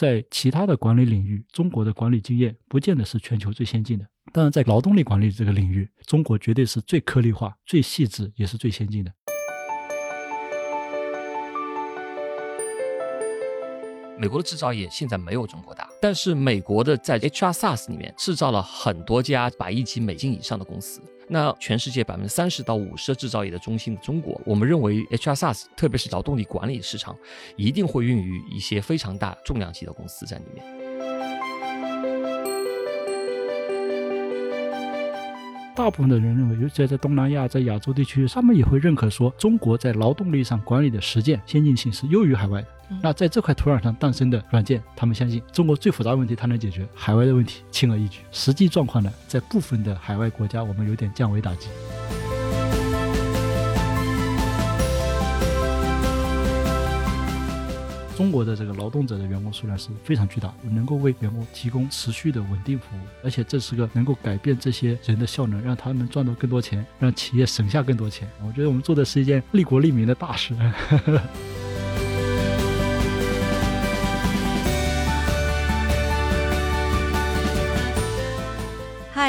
在其他的管理领域，中国的管理经验不见得是全球最先进的。当然，在劳动力管理这个领域，中国绝对是最颗粒化、最细致，也是最先进的。美国的制造业现在没有中国大，但是美国的在 HR SaaS 里面制造了很多家百亿级美金以上的公司。那全世界百分之三十到五十的制造业的中心的，中国，我们认为 HR SaaS，特别是劳动力管理市场，一定会孕育一些非常大重量级的公司在里面。大部分的人认为，尤其在东南亚、在亚洲地区，他们也会认可说，中国在劳动力上管理的实践先进性是优于海外的。那在这块土壤上诞生的软件，他们相信中国最复杂问题它能解决，海外的问题轻而易举。实际状况呢，在部分的海外国家，我们有点降维打击。中国的这个劳动者的员工数量是非常巨大，能够为员工提供持续的稳定服务，而且这是个能够改变这些人的效能，让他们赚到更多钱，让企业省下更多钱。我觉得我们做的是一件利国利民的大事。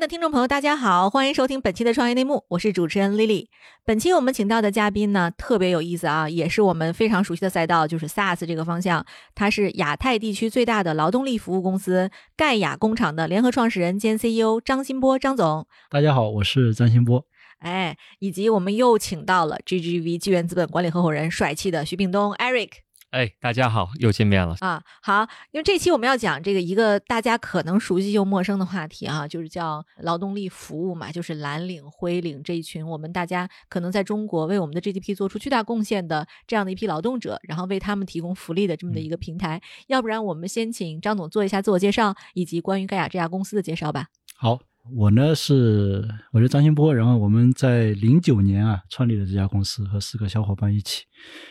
的听众朋友，大家好，欢迎收听本期的创业内幕，我是主持人 Lily。本期我们请到的嘉宾呢，特别有意思啊，也是我们非常熟悉的赛道，就是 SaaS 这个方向。他是亚太地区最大的劳动力服务公司盖亚工厂的联合创始人兼 CEO 张新波，张总。大家好，我是张新波。哎，以及我们又请到了 GGV 纪元资本管理合伙人，帅气的徐炳东 Eric。哎，大家好，又见面了啊！好，因为这期我们要讲这个一个大家可能熟悉又陌生的话题啊，就是叫劳动力服务嘛，就是蓝领、灰领这一群我们大家可能在中国为我们的 GDP 做出巨大贡献的这样的一批劳动者，然后为他们提供福利的这么的一个平台。要不然我们先请张总做一下自我介绍，以及关于盖亚这家公司的介绍吧。好。我呢是，我是张新波，然后我们在零九年啊创立了这家公司，和四个小伙伴一起，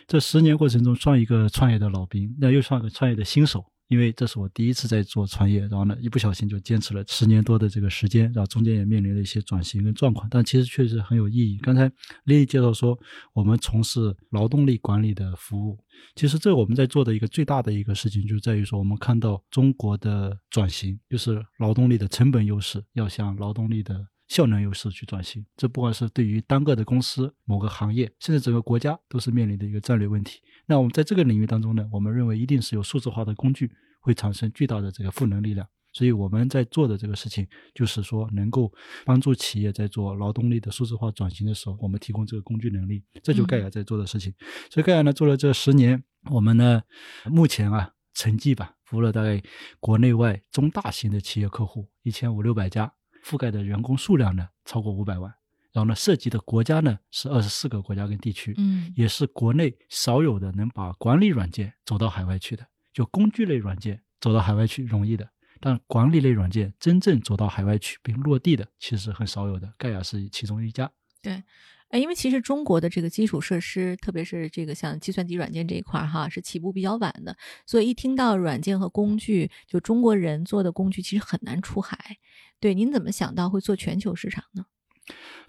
这十年过程中算一个创业的老兵，那又算个创业的新手。因为这是我第一次在做创业，然后呢，一不小心就坚持了十年多的这个时间，然后中间也面临了一些转型跟状况，但其实确实很有意义。刚才丽丽介绍说，我们从事劳动力管理的服务，其实这我们在做的一个最大的一个事情，就在于说，我们看到中国的转型，就是劳动力的成本优势要向劳动力的。效能优势去转型，这不管是对于单个的公司、某个行业，甚至整个国家，都是面临的一个战略问题。那我们在这个领域当中呢，我们认为一定是有数字化的工具会产生巨大的这个赋能力量。所以我们在做的这个事情，就是说能够帮助企业在做劳动力的数字化转型的时候，我们提供这个工具能力。这就盖亚在做的事情。所以盖亚呢做了这十年，我们呢目前啊成绩吧，服务了大概国内外中大型的企业客户一千五六百家。覆盖的员工数量呢超过五百万，然后呢涉及的国家呢是二十四个国家跟地区，嗯，也是国内少有的能把管理软件走到海外去的。就工具类软件走到海外去容易的，但管理类软件真正走到海外去并落地的其实很少有的。盖亚是其中一家。对，哎，因为其实中国的这个基础设施，特别是这个像计算机软件这一块儿哈，是起步比较晚的，所以一听到软件和工具，就中国人做的工具其实很难出海。对，您怎么想到会做全球市场呢？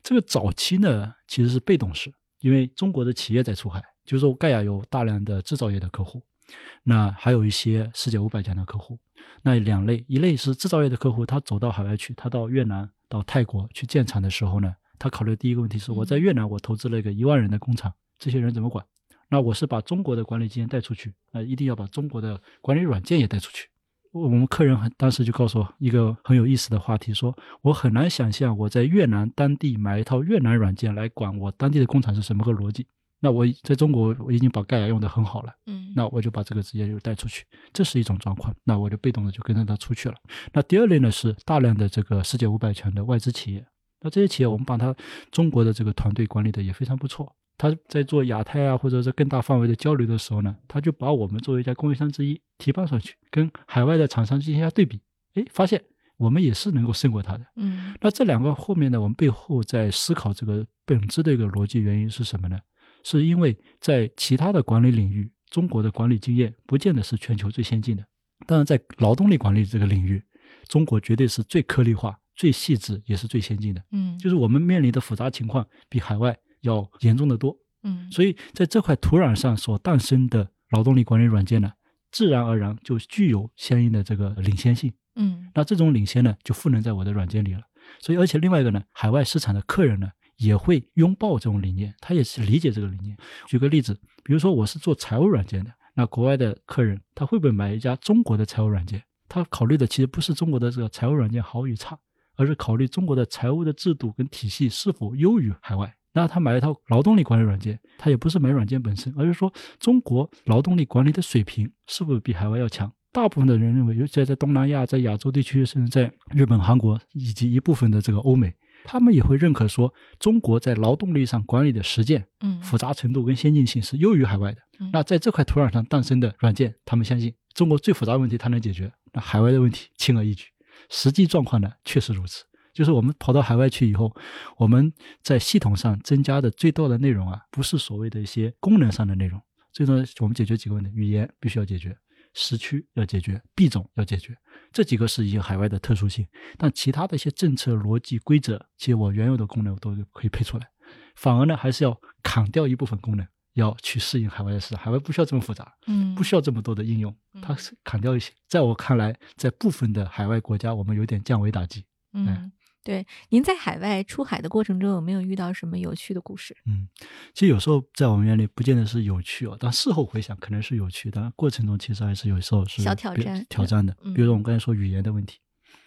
这个早期呢，其实是被动式，因为中国的企业在出海，就是说盖亚有大量的制造业的客户，那还有一些世界五百强的客户。那两类，一类是制造业的客户，他走到海外去，他到越南、到泰国去建厂的时候呢，他考虑的第一个问题是：我在越南我投资了一个一万人的工厂，这些人怎么管？那我是把中国的管理经验带出去，那一定要把中国的管理软件也带出去。我们客人很当时就告诉我一个很有意思的话题，说我很难想象我在越南当地买一套越南软件来管我当地的工厂是什么个逻辑。那我在中国我已经把盖亚用的很好了，嗯，那我就把这个直接就带出去，这是一种状况。那我就被动的就跟着他出去了。那第二类呢是大量的这个世界五百强的外资企业，那这些企业我们把它中国的这个团队管理的也非常不错。他在做亚太啊，或者是更大范围的交流的时候呢，他就把我们作为一家供应商之一提拔上去，跟海外的厂商进行一下对比。哎，发现我们也是能够胜过他的。嗯那这两个后面呢，我们背后在思考这个本质的一个逻辑原因是什么呢？是因为在其他的管理领域，中国的管理经验不见得是全球最先进的。当然，在劳动力管理这个领域，中国绝对是最颗粒化、最细致，也是最先进的。嗯，就是我们面临的复杂情况比海外要严重的多。嗯所以在这块土壤上所诞生的劳动力管理软件呢，自然而然就具有相应的这个领先性。嗯那这种领先呢，就赋能在我的软件里了。所以，而且另外一个呢，海外市场的客人呢，也会拥抱这种理念，他也是理解这个理念。举个例子，比如说我是做财务软件的，那国外的客人他会不会买一家中国的财务软件？他考虑的其实不是中国的这个财务软件好与差，而是考虑中国的财务的制度跟体系是否优于海外。那他买一套劳动力管理软件，他也不是买软件本身，而是说中国劳动力管理的水平是不是比海外要强？大部分的人认为，尤其在东南亚、在亚洲地区，甚至在日本、韩国以及一部分的这个欧美，他们也会认可说，中国在劳动力上管理的实践嗯复杂程度跟先进性是优于海外的嗯。那在这块土壤上诞生的软件，他们相信中国最复杂的问题它能解决，那海外的问题轻而易举。实际状况呢，确实如此。就是我们跑到海外去以后，我们在系统上增加的最多的内容啊，不是所谓的一些功能上的内容，最终我们解决几个问题：语言必须要解决，时区要解决，币种要解决，这几个是一些海外的特殊性。但其他的一些政策、逻辑、规则，其实我原有的功能我都可以配出来。反而呢，还是要砍掉一部分功能，要去适应海外的市场。海外不需要这么复杂，嗯不需要这么多的应用，它嗯是砍掉一些。在我看来，在部分的海外国家，我们有点降维打击。嗯，对。您在海外出海的过程中有没有遇到什么有趣的故事？嗯，其实有时候在我们眼里不见得是有趣哦，但事后回想可能是有趣，但过程中其实还是有时候是小挑战挑战的。嗯比如说我们刚才说语言的问题，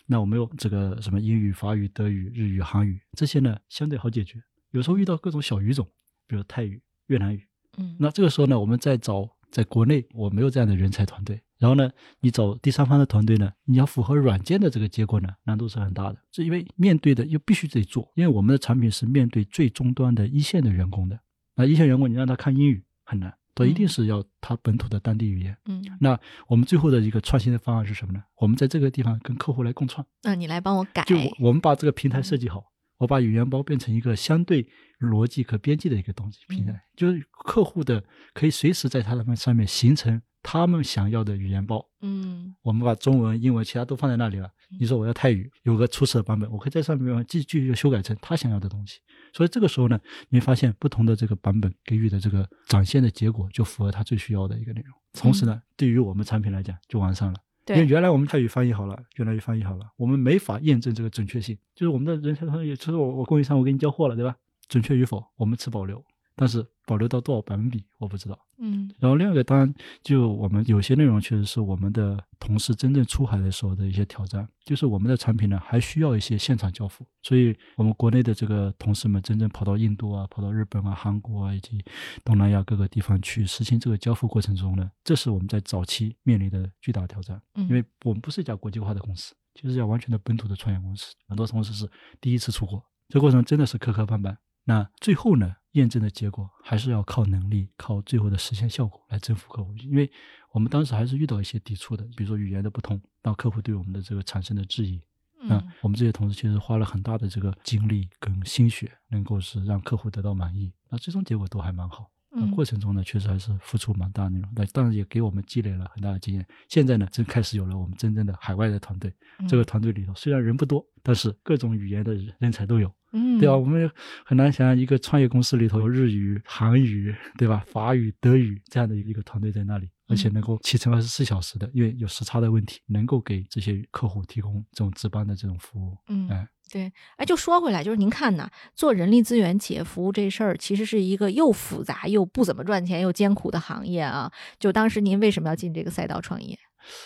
那我们有这个什么英语、法语、德语、日语、韩语这些呢，相对好解决。有时候遇到各种小语种，比如泰语、越南语，嗯那这个时候呢，我们在找在国内我没有这样的人才团队，然后呢，你找第三方的团队呢，你要符合软件的这个结果呢，难度是很大的。是因为面对的又必须得做，因为我们的产品是面对最终端的一线的员工的。那一线员工你让他看英语很难，他一定嗯是要他本土的当地语言。嗯，那我们最后的一个创新的方案是什么呢？我们在这个地方跟客户来共创，那你来帮我改。就我我们把这个平台设计好，我把语言包变成一个相对逻辑可编辑的一个东西平台，就是客户的可以随时在它们上面形成他们想要的语言包。嗯我们把中文、英文其他都放在那里了。你说我要泰语，有个初始的版本，我可以在上面继继续修改成他想要的东西。所以这个时候呢，你会发现不同的这个版本给予的这个展现的结果就符合他最需要的一个内容。同时呢，对于我们产品来讲就完善了。因为，原来我们泰语翻译好了，越南语翻译好了，我们没法验证这个准确性。就是我们的人才团队，也就是我我供应商我给你交货了，对吧？准确与否我们持保留，但是保留到多少百分比我不知道。嗯然后另外一个当然就我们有些内容确实是我们的同事真正出海的时候的一些挑战，就是我们的产品呢还需要一些现场交付，所以我们国内的这个同事们真正跑到印度啊、跑到日本啊、韩国啊以及东南亚各个地方去实行这个交付过程中呢，这是我们在早期面临的巨大挑战，嗯，因为我们不是一家国际化的公司，就是一家完全的本土的创业公司，很多同事是第一次出国，这过程真的是磕磕绊绊。那最后呢，验证的结果还是要靠能力，靠最后的实现效果来征服客户。因为我们当时还是遇到一些抵触的，比如说语言的不通，让客户对我们的这个产生的质疑。那嗯我们这些同事其实花了很大的这个精力跟心血，能够是让客户得到满意。那最终结果都还蛮好。那嗯过程中呢，确实还是付出蛮大的内容，那当然也给我们积累了很大的经验。现在呢，真开始有了我们真正的海外的团队。这个团队里头虽然人不多，但是各种语言的人才都有。嗯对吧？我们很难想象一个创业公司里头有日语、韩语，对吧？法语、德语这样的一个团队在那里，而且能够启程二十四小时的，因为有时差的问题，能够给这些客户提供这种值班的这种服务。嗯哎，对，哎，就说回来，就是您看呐，做人力资源企业服务这事儿，其实是一个又复杂又不怎么赚钱又艰苦的行业啊。就当时您为什么要进这个赛道创业？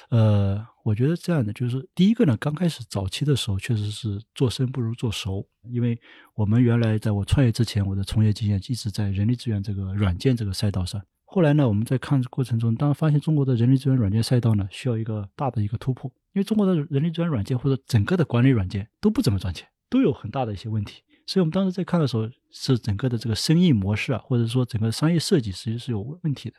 呃，我觉得这样的就是第一个呢，刚开始早期的时候，确实是做生不如做熟，因为我们原来在我创业之前，我的从业经验一直在人力资源这个软件这个赛道上。后来呢，我们在看过程中，当发现中国的人力资源软件赛道呢，需要一个大的一个突破，因为中国的人力资源软件或者整个的管理软件都不怎么赚钱，都有很大的一些问题。所以我们当时在看的时候，是整个的这个生意模式啊，或者说整个商业设计实际是有问题的。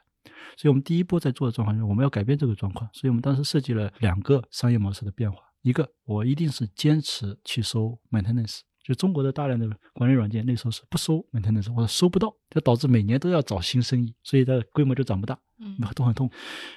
所以我们第一波在做的状况就是我们要改变这个状况，所以我们当时设计了两个商业模式的变化。一个我一定是坚持去收 maintenance。就中国的大量的管理软件那时候是不收 maintenance，或者收不到，就导致每年都要找新生意，所以它的规模就长不大，嗯 都很痛。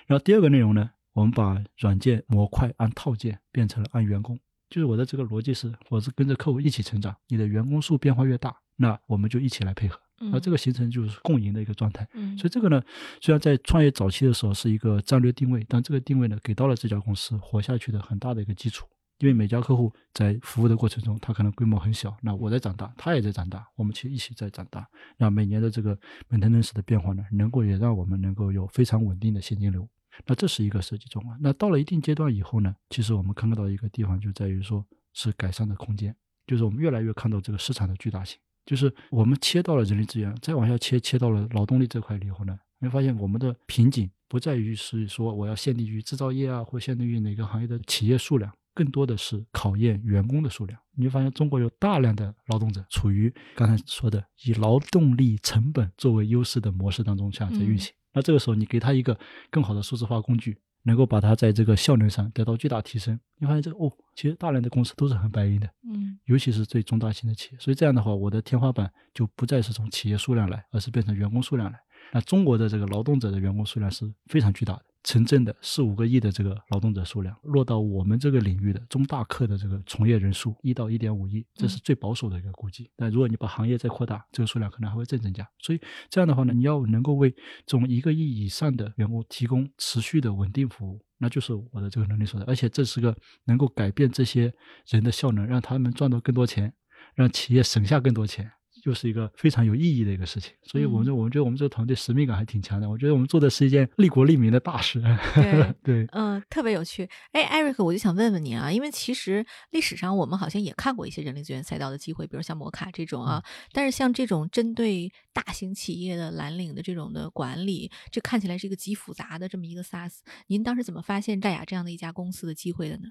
然后第二个内容呢，我们把软件模块按套件变成了按员工，就是我的这个逻辑是，我是跟着客户一起成长，你的员工数变化越大，那我们就一起来配合，嗯而这个形成就是共赢的一个状态。嗯所以这个呢，虽然在创业早期的时候是一个战略定位，但这个定位呢，给到了这家公司活下去的很大的一个基础。因为每家客户在服务的过程中，他可能规模很小，那我在长大，他也在长大，我们其实一起在长大。那每年的这个 maintenance 的变化呢，能够也让我们能够有非常稳定的现金流。那这是一个设计状况。那到了一定阶段以后呢，其实我们看到一个地方就在于说是改善的空间，就是我们越来越看到这个市场的巨大性。就是我们切到了人力资源，再往下切，切到了劳动力这块以后呢，你会发现我们的瓶颈不在于是说我要限定于制造业啊，或限定于哪个行业的企业数量，更多的是考验员工的数量。你会发现中国有大量的劳动者处于刚才说的以劳动力成本作为优势的模式当中下在运行。那这个时候你给他一个更好的数字化工具，能够把它在这个效能上得到巨大提升。你发现这个哦，其实大量的公司都是很白银的。嗯尤其是最中大型的企业。所以这样的话，我的天花板就不再是从企业数量来，而是变成员工数量来。那中国的这个劳动者的员工数量是非常巨大的，城镇的四五个亿的这个劳动者数量，落到我们这个领域的中大客的这个从业人数一到一点五亿，这是最保守的一个估计。但如果你把行业再扩大，这个数量可能还会再增加。所以这样的话呢，你要能够为这种一个亿以上的员工提供持续的稳定服务，那就是我的这个能力所在。而且这是个能够改变这些人的效能，让他们赚到更多钱，让企业省下更多钱。又是一个非常有意义的一个事情，所以我们就我们觉得我们这个团队使命感还挺强的。我觉得我们做的是一件利国利民的大事。对对，嗯，特别有趣。哎，艾瑞克，我就想问问您啊，因为其实历史上我们好像也看过一些人力资源赛道的机会，比如像摩卡这种啊。但是像这种针对大型企业的蓝领的这种的管理，这看起来是一个极复杂的这么一个 SaaS。您当时怎么发现戴雅这样的一家公司的机会的呢？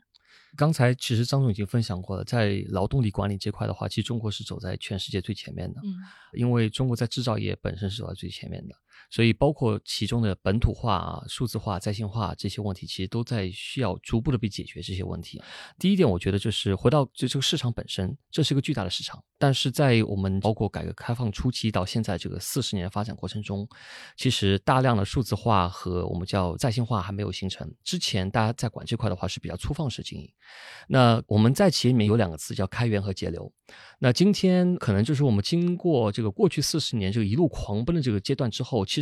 刚才其实张总已经分享过了，在劳动力管理这块的话，其实中国是走在全世界最前面的。嗯因为中国在制造业本身是走在最前面的，所以包括其中的本土化、啊、数字化、在线化这些问题，其实都在需要逐步的被解决这些问题。第一点，我觉得就是回到就这个市场本身，这是一个巨大的市场，但是在我们包括改革开放初期到现在这个四十年的发展过程中，其实大量的数字化和我们叫在线化还没有形成。之前大家在管这块的话是比较粗放式经营，那我们在企业里面有两个词叫开源和节流。那今天可能就是我们经过这个过去四十年这个一路狂奔的这个阶段之后，其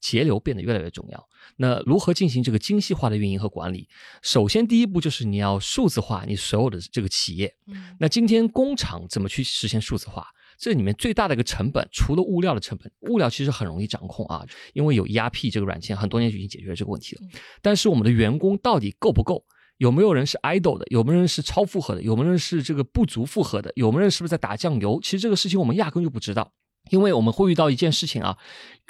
节流变得越来越重要。那如何进行这个精细化的运营和管理？首先第一步就是你要数字化你所有的这个企业。嗯那今天工厂怎么去实现数字化？这里面最大的一个成本，除了物料的成本，物料其实很容易掌控啊，因为有 ERP 这个软件，很多年就已经解决了这个问题了。但是我们的员工到底够不够？有没有人是 idle 的？有没有人是超负荷的？有没有人是这个不足负荷的？有没有人是不是在打酱油？其实这个事情我们压根就不知道，因为我们会遇到一件事情啊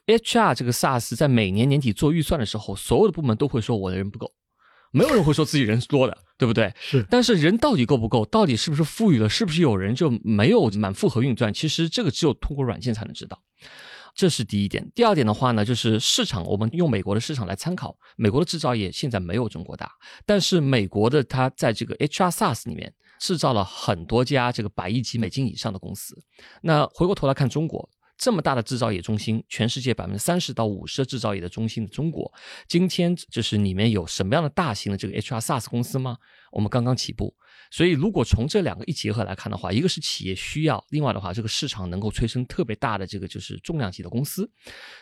，HR 这个 SaaS 在每年年底做预算的时候，所有的部门都会说我的人不够，没有人会说自己人多的，对不对？是但是人到底够不够？到底是不是富裕了？是不是有人就没有满负荷运转？其实这个只有通过软件才能知道。这是第一点。第二点的话呢，就是市场，我们用美国的市场来参考。美国的制造业现在没有中国大，但是美国的它在这个 HR SaaS 里面制造了很多家这个百亿级美金以上的公司。那回过头来看中国。这么大的制造业中心，全世界百分之三十到五十的制造业的中心的中国，今天就是里面有什么样的大型的这个 HR SaaS 公司吗？我们刚刚起步，所以如果从这两个一结合来看的话，一个是企业需要，另外的话，这个市场能够催生特别大的这个就是重量级的公司，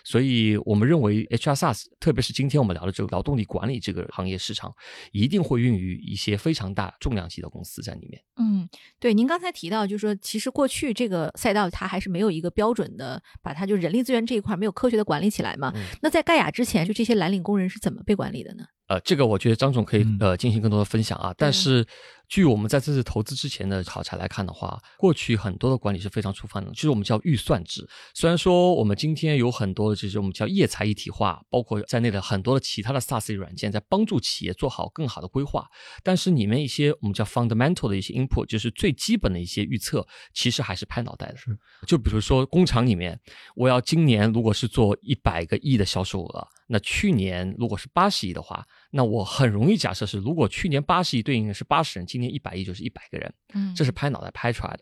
所以我们认为 HR SaaS，特别是今天我们聊的这个劳动力管理这个行业市场，一定会孕育一些非常大重量级的公司在里面。嗯，对，您刚才提到，就是说，其实过去这个赛道它还是没有一个标准的，把它就人力资源这一块没有科学的管理起来嘛。嗯那在盖亚之前，就这些蓝领工人是怎么被管理的呢？呃，这个我觉得张总可以嗯呃进行更多的分享啊。但是，据我们在这次投资之前的考察来看的话，过去很多的管理是非常粗放的，就是我们叫预算制。虽然说我们今天有很多就是我们叫业财一体化，包括在内的很多的其他的 SaaS 软件在帮助企业做好更好的规划，但是里面一些我们叫 fundamental 的一些 input，就是最基本的一些预测，其实还是拍脑袋的。是，就比如说工厂里面，我要今年如果是做一百个亿的销售额，那去年如果是八十亿的话，那我很容易假设是，如果去年八十亿对应的是八十人，今年一百亿就是一百个人，嗯，这是拍脑袋拍出来的。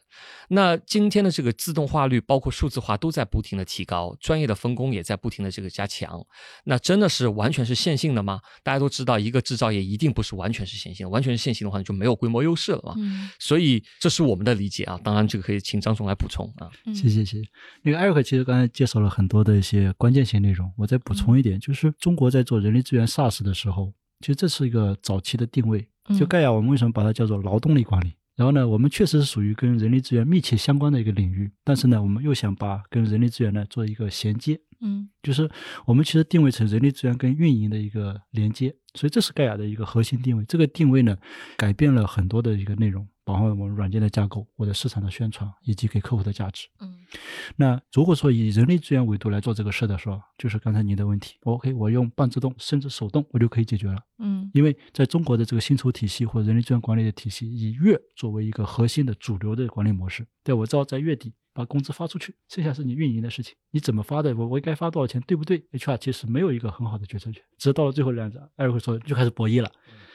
那今天的这个自动化率，包括数字化都在不停的提高，专业的分工也在不停的这个加强。那真的是完全是线性的吗？大家都知道，一个制造业一定不是完全是线性的，完全是线性的话，就没有规模优势了嘛。嗯所以这是我们的理解啊，当然这个可以请张总来补充啊。嗯谢谢谢谢。那个艾瑞克其实刚才介绍了很多的一些关键性内容，我再补充一点，就是中国在做人力资源 SaaS 的时候，其实这是一个早期的定位。就嗯盖亚，我们为什么把它叫做劳动力管理？然后呢，我们确实是属于跟人力资源密切相关的一个领域，但是呢，我们又想把跟人力资源呢做一个衔接，嗯就是我们其实定位成人力资源跟运营的一个连接，所以这是盖亚的一个核心定位。这个定位呢，改变了很多的一个内容，包括我们软件的架构、我的市场的宣传以及给客户的价值。嗯那如果说以人力资源维度来做这个事的时候，就是刚才您的问题，OK，我用半自动甚至手动，我就可以解决了。嗯因为在中国的这个薪酬体系或者人力资源管理的体系，以月作为一个核心的主流的管理模式。对我知道在月底把工资发出去，剩下是你运营的事情，你怎么发的，我我该发多少钱，对不对？HR 其实没有一个很好的决策权，直到了最后两章，艾瑞会说就开始博弈了。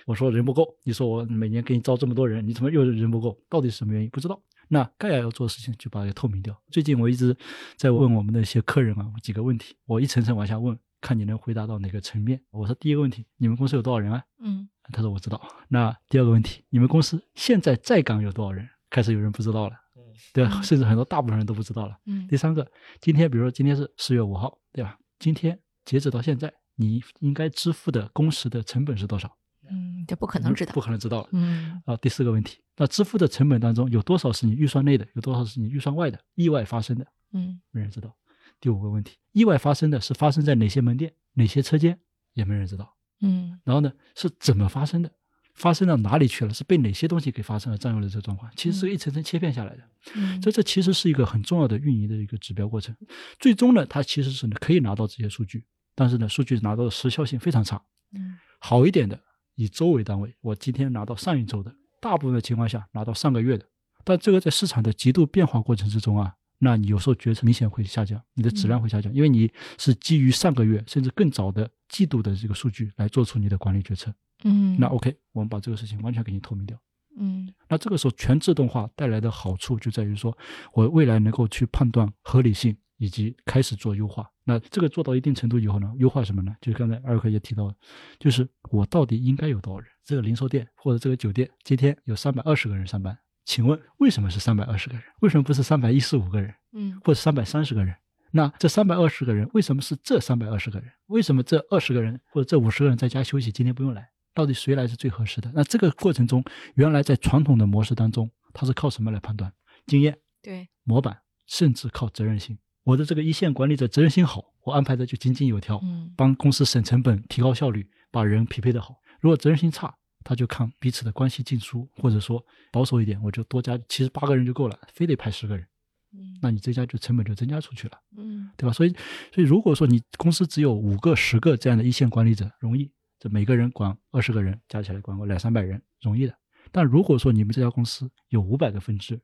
我说人不够，你说我每年给你招这么多人，你怎么又人不够？到底是什么原因？不知道。那盖亚要做的事情就把它给透明掉。最近我一直在问我们的一些客人啊几个问题，我一层层往下问，看你能回答到哪个层面。我说第一个问题，你们公司有多少人啊？嗯他说我知道。那第二个问题，你们公司现在在岗有多少人？开始有人不知道了，对吧？嗯甚至很多大部分人都不知道了。嗯第三个，今天比如说今天是四月五号，对吧？今天截止到现在，你应该支付的工时的成本是多少？嗯，这不可能知道不。可能知道了。嗯啊，第四个问题，那支付的成本当中有多少是你预算内的，有多少是你预算外的？意外发生的，嗯没人知道。第五个问题，意外发生的是发生在哪些门店、哪些车间，也没人知道。嗯然后呢，是怎么发生的？发生到哪里去了？是被哪些东西给发生了占用了这个状况？其实是一层层切片下来的。嗯，这这其实是一个很重要的运营的一个指标过程。最终呢，它其实是可以拿到这些数据，但是呢，数据拿到的时效性非常差。嗯好一点的，以周为单位，我今天拿到上一周的，大部分的情况下拿到上个月的。但这个在市场的极度变化过程之中啊，那你有时候决策明显会下降，你的质量会下降，因为你是基于上个月甚至更早的季度的这个数据来做出你的管理决策。嗯，那 OK，我们把这个事情完全给你透明掉。嗯那这个时候全自动化带来的好处就在于说，我未来能够去判断合理性，以及开始做优化。那这个做到一定程度以后呢，优化什么呢？就是刚才二哥也提到的，就是我到底应该有多少人？这个零售店或者这个酒店今天有三百二十个人上班，请问为什么是三百二十个人？为什么不是三百一十五个人嗯或者三百三十个人？那这三百二十个人为什么是这三百二十个人？为什么这二十个人或者这五十个人在家休息，今天不用来？到底谁来是最合适的？那这个过程中，原来在传统的模式当中，它是靠什么来判断？经验、对，模板，甚至靠责任心。我的这个一线管理者责任心好，我安排的就井井有条，嗯帮公司省成本、提高效率，把人匹配的好。如果责任心差，他就看彼此的关系进出，或者说保守一点，我就多加，其实八个人就够了，非得派十个人，嗯那你这家就成本就增加出去了。嗯对吧？所以，所以如果说你公司只有五个、十个这样的一线管理者，容易，这每个人管二十个人，加起来管个两三百人，容易的。但如果说你们这家公司有五百个分支，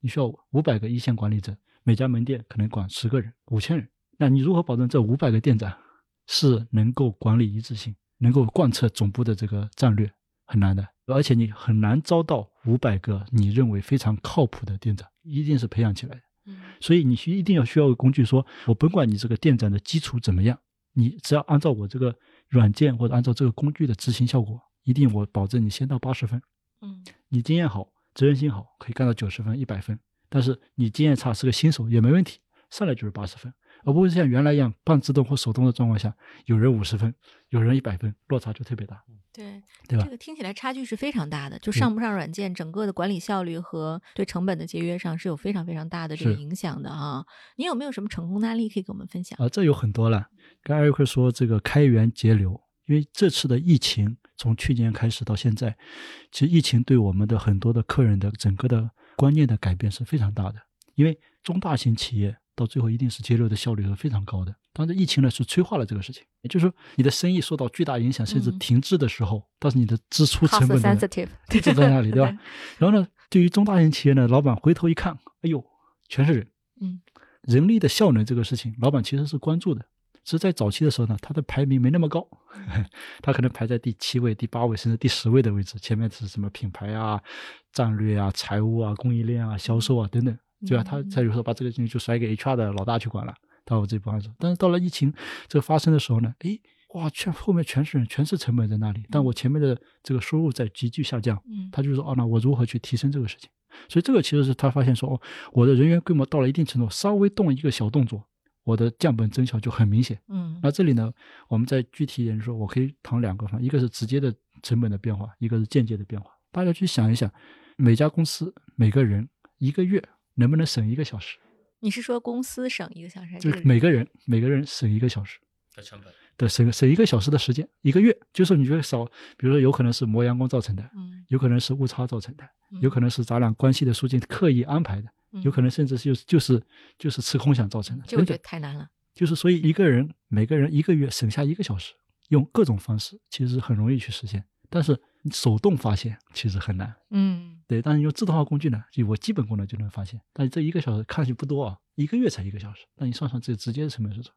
你需要五百个一线管理者，每家门店可能管十个人、五千人，那你如何保证这五百个店长是能够管理一致性，能够贯彻总部的这个战略？很难的，而且你很难招到五百个你认为非常靠谱的店长，一定是培养起来的。嗯所以你需一定要需要个工具说，我甭管你这个店长的基础怎么样，你只要按照我这个软件或者按照这个工具的执行效果，一定我保证你先到八十分。嗯你经验好，责任心好，可以干到九十分、一百分。但是你经验差，是个新手也没问题，上来就是八十分，而不是像原来一样半自动或手动的状况下，有人五十分，有人一百分，落差就特别大，对。对吧这？个听起来差距是非常大的，就上不上软件，整个的管理效率和对成本的节约上是有非常非常大的这个影响的啊。你有没有什么成功的案例可以给我们分享？啊，这有很多了。刚才艾瑞克说这个开源节流，因为这次的疫情从去年开始到现在，其实疫情对我们的很多的客人的整个的观念的改变是非常大的。因为中大型企业到最后一定是节流的效率是非常高的。当然，疫情呢是催化了这个事情，也就是说你的生意受到巨大影响甚至嗯停滞的时候，但是你的支出成本呢一直在那里，对吧？然后呢，对于中大型企业呢，老板回头一看，哎呦，全是人，嗯，人力的效能这个事情，老板其实是关注的。是在早期的时候呢，它的排名没那么高，它可能排在第七位、第八位甚至第十位的位置，前面是什么品牌啊、战略啊、财务啊、供应链啊、销售啊等等，对吧？他才有时候把这个东西就甩给 HR 的老大去管了，到我这部分做。但是到了疫情这个发生的时候呢，诶，哇，全后面全是人，全是成本在那里，但我前面的这个收入在急剧下降，嗯他就说，哦，那我如何去提升这个事情？所以这个其实是他发现说，哦，我的人员规模到了一定程度，稍微动一个小动作，我的降本增效就很明显。嗯那这里呢，我们再具体一点说，我可以谈两个方，一个是直接的成本的变化，一个是间接的变化。大家去想一想，每家公司每个人一个月能不能省一个小时？你是说公司省一个小时还就是每个人每个人省一个小时的成本。对省省一个小时的时间，一个月，就是你觉得少，比如说有可能是磨阳光造成的，嗯有可能是误差造成的，嗯有可能是咱俩关系的疏近刻意安排的，嗯有可能甚至是就是就是就是吃空想造成的，这我觉得。太难了。就是所以一个人每个人一个月省下一个小时，用各种方式其实很容易去实现，但是手动发现其实很难。嗯对，但是用自动化工具呢，就我基本功能就能发现。但是这一个小时看上去不多啊，一个月才一个小时，那你算算这直接的成本是多少？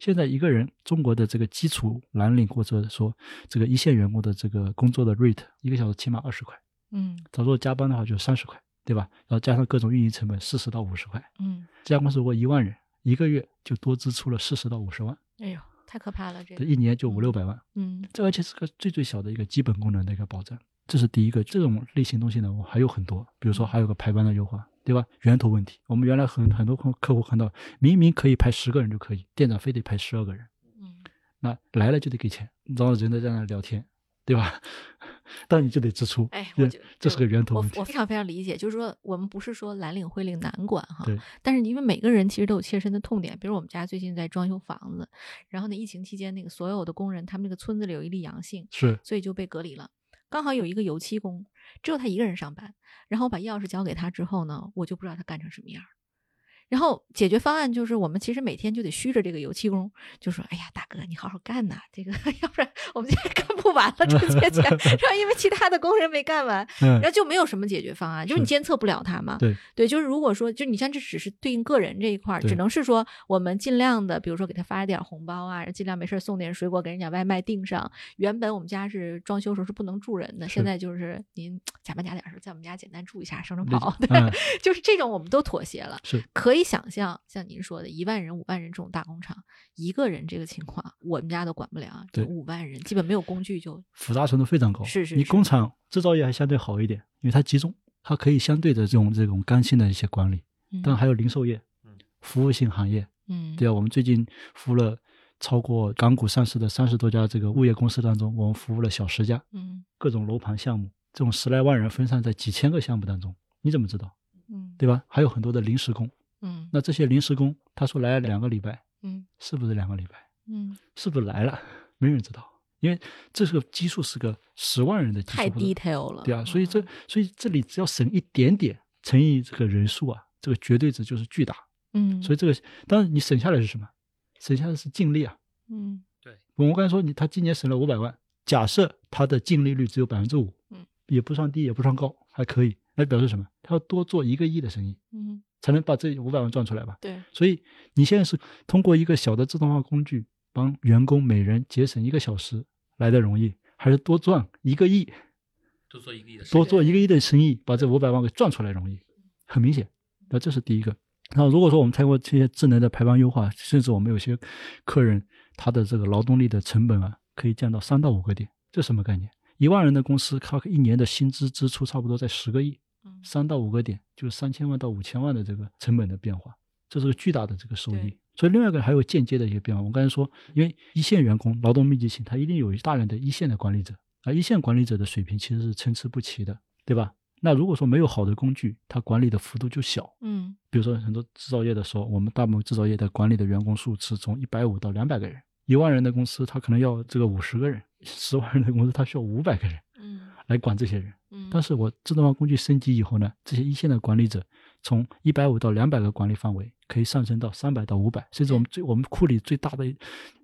现在一个人中国的这个基础蓝领或者说这个一线员工的这个工作的 rate，一个小时起码二十块，嗯他如果加班的话就三十块，对吧？然后加上各种运营成本四十到五十块，嗯，这家公司如果一万人，一个月就多支出了四十到五十万，哎呦，太可怕了，这这个。一年就五六百万。嗯这而且是个最最小的一个基本功能的一个保障，这是第一个。这种类型东西呢，我还有很多，比如说还有个排班的优化，对吧？源头问题，我们原来很很多客客户看到，明明可以排十个人就可以，店长非得排十二个人，嗯那来了就得给钱，然后人在在那聊天，对吧？但你就得支出，哎，这我觉得这是个源头问题我我。非常非常理解，就是说我们不是说蓝领灰领难管哈对，但是因为每个人其实都有切身的痛点，比如我们家最近在装修房子，然后呢，疫情期间那个所有的工人，他们那个村子里有一例阳性，是所以就被隔离了。刚好有一个油漆工，只有他一个人上班，然后我把钥匙交给他之后呢，我就不知道他干成什么样儿。然后解决方案就是，我们其实每天就得虚着这个油漆工，就说：“哎呀，大哥，你好好干呐，这个 要不然我们今天干不完了这些钱。”然后因为其他的工人没干完，嗯然后就没有什么解决方案，就是你监测不了他嘛。对对，就是如果说，就你像这只是对应个人这一块儿，只能是说我们尽量的，比如说给他发一点红包啊，尽量没事送点水果给人家外卖订上。原本我们家是装修时候是不能住人的，现在就是您 加班加点儿时候在我们家简单住一下，省省跑，对，嗯 就是这种我们都妥协了。是可以想象，像您说的，一万人、五万人这种大工厂，一个人这个情况，我们家都管不了。对五万人，基本没有工具就复杂程度非常高。是是是你工厂制造业还相对好一点，因为它集中，它可以相对的这种这种刚性的一些管理。但还有零售业嗯、服务性行业，嗯，对啊，我们最近服务了超过港股上市的三十多家这个物业公司当中，我们服务了小十家，嗯各种楼盘项目，这种十来万人分散在几千个项目当中，你怎么知道？嗯对吧？还有很多的临时工，嗯那这些临时工，他说来了两个礼拜，嗯是不是两个礼拜？嗯，是不是来了？没人知道，因为这个基数是个十万人的基数，太 detail 了。对啊，所以这嗯所以这里只要省一点点，乘以这个人数啊，这个绝对值就是巨大。嗯，所以这个当然你省下来是什么？省下来是净利啊。嗯对我们刚才说你他今年省了五百万，假设他的净利率只有百分之五，嗯，也不算低也不算高，还可以，那表示什么？他要多做一个亿的生意，嗯，才能把这五百万赚出来吧？对，所以你现在是通过一个小的自动化工具帮员工每人节省一个小时来的容易，还是多赚一个亿，多做一个亿的多做一个亿的生意，把这五百万给赚出来容易？很明显，那这是第一个。然后如果说我们通过这些智能的排班优化，甚至我们有些客人他的这个劳动力的成本啊，可以降到三到五个点，这什么概念？一万人的公司，他一年的薪资支出差不多在十个亿，嗯三到五个点，就是三千万到五千万的这个成本的变化，这是个巨大的这个收益。所以另外一个还有间接的一些变化。我刚才说，因为一线员工劳动密集型，他一定有大量的一线的管理者，而一线管理者的水平其实是参差不齐的，对吧？那如果说没有好的工具，它管理的幅度就小。嗯比如说很多制造业的时候，我们大部分制造业的管理的员工数是从一百五到两百个人，一万人的公司他可能要这个五十个人，十万人的公司他需要五百个人嗯来管这些人。嗯，但是我自动化工具升级以后呢，这些一线的管理者从一百五到两百个管理范围，可以上升到三百到五百，甚至我们最我们库里最大的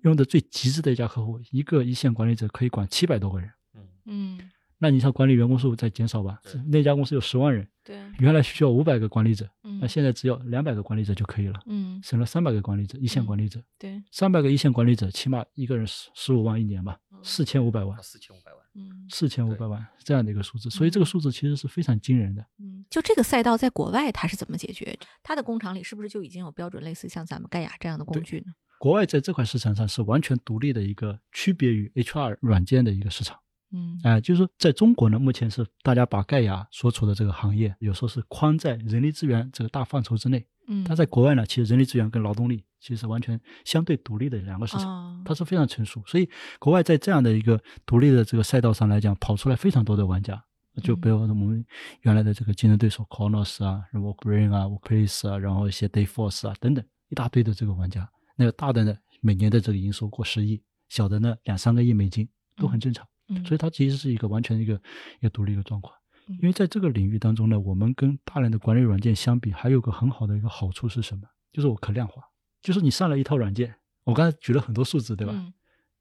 用的最极致的一家客户，一个一线管理者可以管七百多个人。嗯，嗯那你像管理员工数在减少吧？那家公司有十万人，对，原来需要五百个管理者，嗯那现在只要两百个管理者就可以了，嗯，省了三百个管理者，一线嗯管理者，对，三百个一线管理者，起码一个人十十五万一年吧，四千五百万，四千五百万。嗯四千五百万这样的一个数字，所以这个数字其实是非常惊人的。嗯，就这个赛道在国外它是怎么解决？它的工厂里是不是就已经有标准类似像咱们盖亚这样的工具呢？国外在这块市场上是完全独立的一个区别于 HR 软件的一个市场。嗯哎、就是说在中国呢，目前是大家把盖亚所处的这个行业，有时候是框在人力资源这个大范畴之内。嗯，但在国外呢，其实人力资源跟劳动力其实是完全相对独立的两个市场。哦它是非常成熟，所以国外在这样的一个独立的这个赛道上来讲，跑出来非常多的玩家。就比如说我们原来的这个竞争对手 Kronos 啊、WorkBrain 啊、Workplace 啊，然后一些 Dayforce 啊等等一大堆的这个玩家。那个大的呢，每年的这个营收过十亿，小的呢两三个亿美金都很正常。嗯，所以它其实是一个完全一个一个独立一个状况嗯。因为在这个领域当中呢，我们跟大量的管理软件相比，还有个很好的一个好处是什么？就是我可量化，就是你上了一套软件，我刚才举了很多数字，对吧？嗯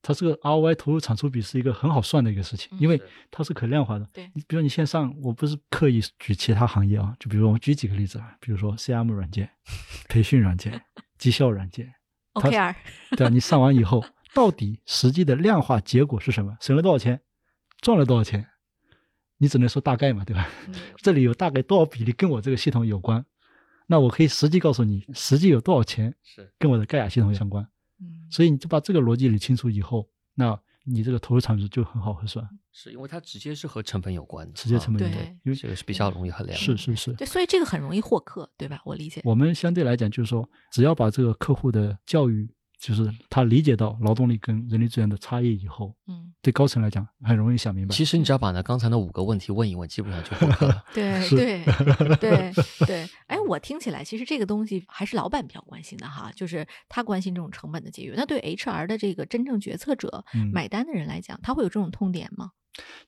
它这个 ROI 投入产出比是一个很好算的一个事情，因为它是可量化的。对你比如你线上，我不是刻意举其他行业啊，就比如我举几个例子啊，比如说 CRM 软件、培训软件、绩效软件，，OKR，对吧？你上完以后，到底实际的量化结果是什么？省了多少钱？赚了多少钱？你只能说大概嘛，对吧？嗯 这里有大概多少比例跟我这个系统有关？那我可以实际告诉你，实际有多少钱是跟我的盖亚系统相关。嗯所以你就把这个逻辑理清楚以后，那你这个投入产出就很好核算，是因为它直接是和成本有关的，直接成本啊有关对因为这个是比较容易衡量的。是是是，对，所以这个很容易获客，对吧？我理解。我们相对来讲就是说，只要把这个客户的教育，就是他理解到劳动力跟人力资源的差异以后，嗯，对高层来讲很容易想明白。其实你只要把那刚才那五个问题问一问，基本上就获客了。对是对对对，哎，我听起来其实这个东西还是老板比较关心的哈，就是他关心这种成本的节约。那对 HR 的这个真正决策者、嗯买单的人来讲，他会有这种痛点吗？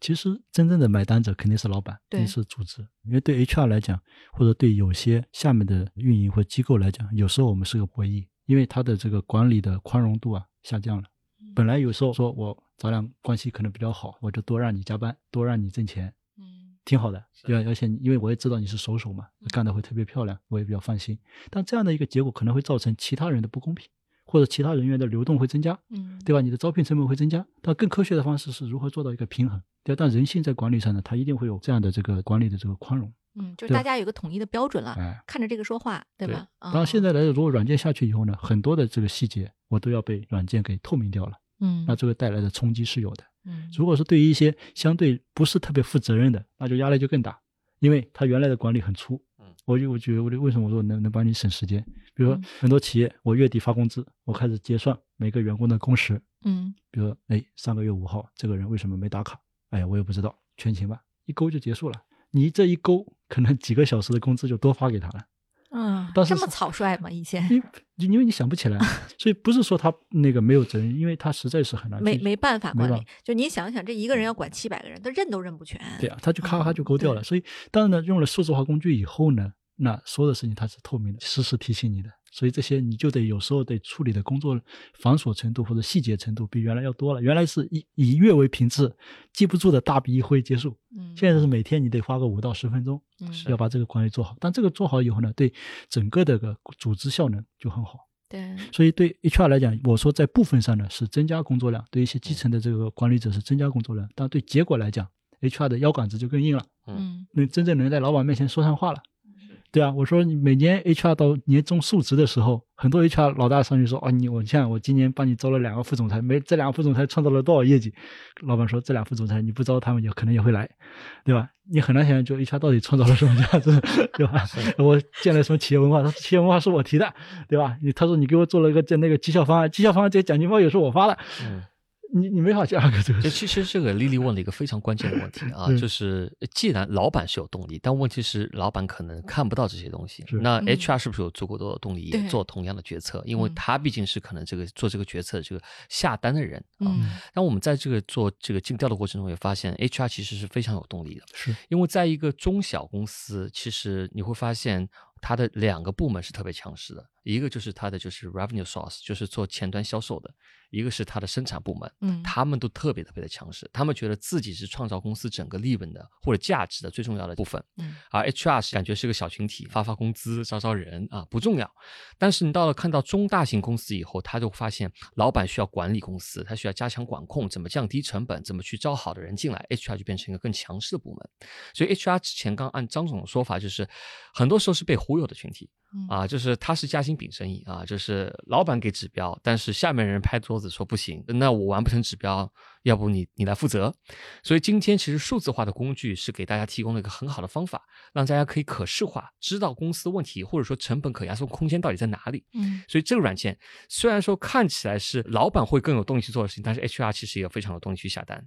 其实真正的买单者肯定是老板，对肯定是组织。因为对 HR 来讲，或者对有些下面的运营或机构来讲，有时候我们是个博弈，因为他的这个管理的宽容度啊下降了。本来有时候说我咱俩关系可能比较好，我就多让你加班，多让你挣钱，嗯挺好的，对吧？而且因为我也知道你是手手嘛，干的会特别漂亮，我也比较放心。但这样的一个结果可能会造成其他人的不公平，或者其他人员的流动会增加，嗯，对吧？你的招聘成本会增加。但更科学的方式是如何做到一个平衡，对吧？但人性在管理上呢，它一定会有这样的这个管理的这个宽容，嗯，就是大家有个统一的标准了，哎。看着这个说话，对吧？当然，现在在来，如果软件下去以后呢，很多的这个细节我都要被软件给透明掉了，嗯那这个带来的冲击是有的。嗯如果是对于一些相对不是特别负责任的，那就压力就更大，因为他原来的管理很粗。嗯，我就我觉得我为什么我说能能帮你省时间？比如说嗯很多企业，我月底发工资，我开始结算每个员工的工时，嗯比如说哎上个月五号这个人为什么没打卡？哎呀我也不知道，全勤吧，一勾就结束了。你这一勾，可能几个小时的工资就多发给他了。嗯，当时这么草率吗？以前因为因为你想不起来，所以不是说他那个没有责任，因为他实在是很难没没办法管理就你想想，这一个人要管七百个人，他认都认不全。对啊，他就咔咔嗯就勾掉了。对所以当然呢，用了数字化工具以后呢，那所有的事情它是透明的，实时提醒你的。所以这些你就得有时候得处理的工作繁琐程度或者细节程度比原来要多了。原来是以以月为频次，记不住的大笔一挥结束。嗯，现在是每天你得花个五到十分钟，嗯要把这个管理做好。但这个做好以后呢，对整个的个组织效能就很好。对，所以对 HR 来讲，我说在部分上呢是增加工作量，对一些基层的这个管理者是增加工作量，但对结果来讲，HR 的腰杆子就更硬了，嗯能真正能在老板面前说上话了。对啊，我说你每年 HR 到年终述职的时候，很多 HR 老大上去说啊，你我像我今年帮你招了两个副总裁，没这两个副总裁创造了多少业绩？老板说这俩副总裁你不招他们也可能也会来，对吧？你很难想象就 HR 到底创造了什么价值，对吧？我建了什么企业文化？他说企业文化是我提的，对吧？你他说你给我做了一个这那个绩效方案，绩效方案这些奖金包也是我发的，嗯，你你没法去 argue 这个就。其实这个丽丽问了一个非常关键的问题啊，嗯就是既然老板是有动力，但问题是老板可能看不到这些东西。那嗯 HR 是不是有足够多的动力也做同样的决策？因为嗯他毕竟是可能这个做这个决策这个下单的人啊。嗯但我们在这个做这个竞调的过程中也发现，HR 其实是非常有动力的。是因为在一个中小公司，其实你会发现，它的两个部门是特别强势的，一个就是它的就是 revenue source，就是做前端销售的；一个是它的生产部门，嗯他们都特别特别的强势，他们觉得自己是创造公司整个利润的或者价值的最重要的部分。嗯而 HR 是感觉是个小群体，发发工资、招招人啊，不重要。但是你到了看到中大型公司以后，他就发现老板需要管理公司，他需要加强管控，怎么降低成本，怎么去招好的人进来，HR 就变成一个更强势的部门。所以 HR 之前刚按张总的说法，就是很多时候是被忽悠的群体。嗯啊，就是他是夹心饼生意啊，就是老板给指标，但是下面人拍桌子说不行，那我完不成指标，要不你你来负责。所以今天其实数字化的工具是给大家提供了一个很好的方法，让大家可以可视化，知道公司问题或者说成本可压缩空间到底在哪里。嗯所以这个软件虽然说看起来是老板会更有动力去做的事情，但是 HR 其实也有非常有动力去下单。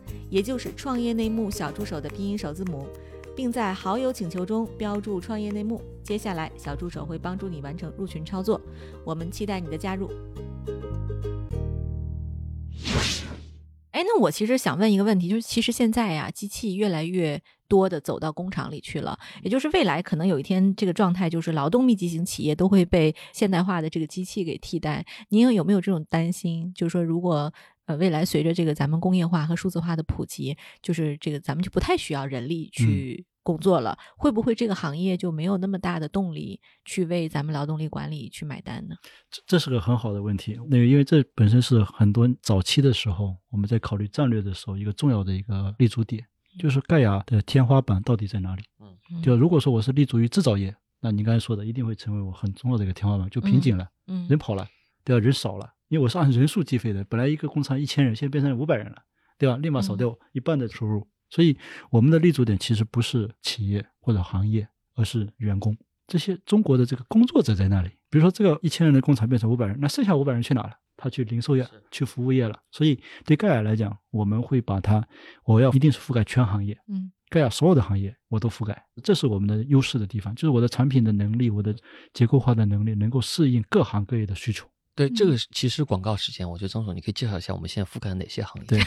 也就是创业内幕小助手的拼音首字母，并在好友请求中标注“创业内幕”。接下来，小助手会帮助你完成入群操作。我们期待你的加入。哎，那我其实想问一个问题，就是其实现在呀，机器越来越多的走到工厂里去了，也就是未来可能有一天这个状态就是劳动密集型企业都会被现代化的这个机器给替代。您有没有这种担心？就是说，如果呃未来随着这个咱们工业化和数字化的普及，就是这个咱们就不太需要人力去工作了，会不会这个行业就没有那么大的动力去为咱们劳动力管理去买单呢？这这是个很好的问题。那个，因为这本身是很多早期的时候我们在考虑战略的时候一个重要的一个立足点，就是盖亚的天花板到底在哪里？嗯就如果说我是立足于制造业，那你刚才说的一定会成为我很重要的一个天花板，就瓶颈了，嗯人跑了，对吧？人少了，因为我是按人数计费的，本来一个工厂一千人，现在变成五百人了，对吧？立马少掉一半的收入。所以我们的立足点其实不是企业或者行业，而是员工。这些中国的这个工作者在那里，比如说这个一千人的工厂变成五百人，那剩下五百人去哪了？他去零售业、去服务业了。所以对盖亚来讲，我们会把它，我要一定是覆盖全行业。嗯盖亚所有的行业我都覆盖，这是我们的优势的地方，就是我的产品的能力，我的结构化的能力，能够适应各行各业的需求。对，这嗯个是其实广告时间，我觉得张总你可以介绍一下我们现在覆盖了哪些行业？对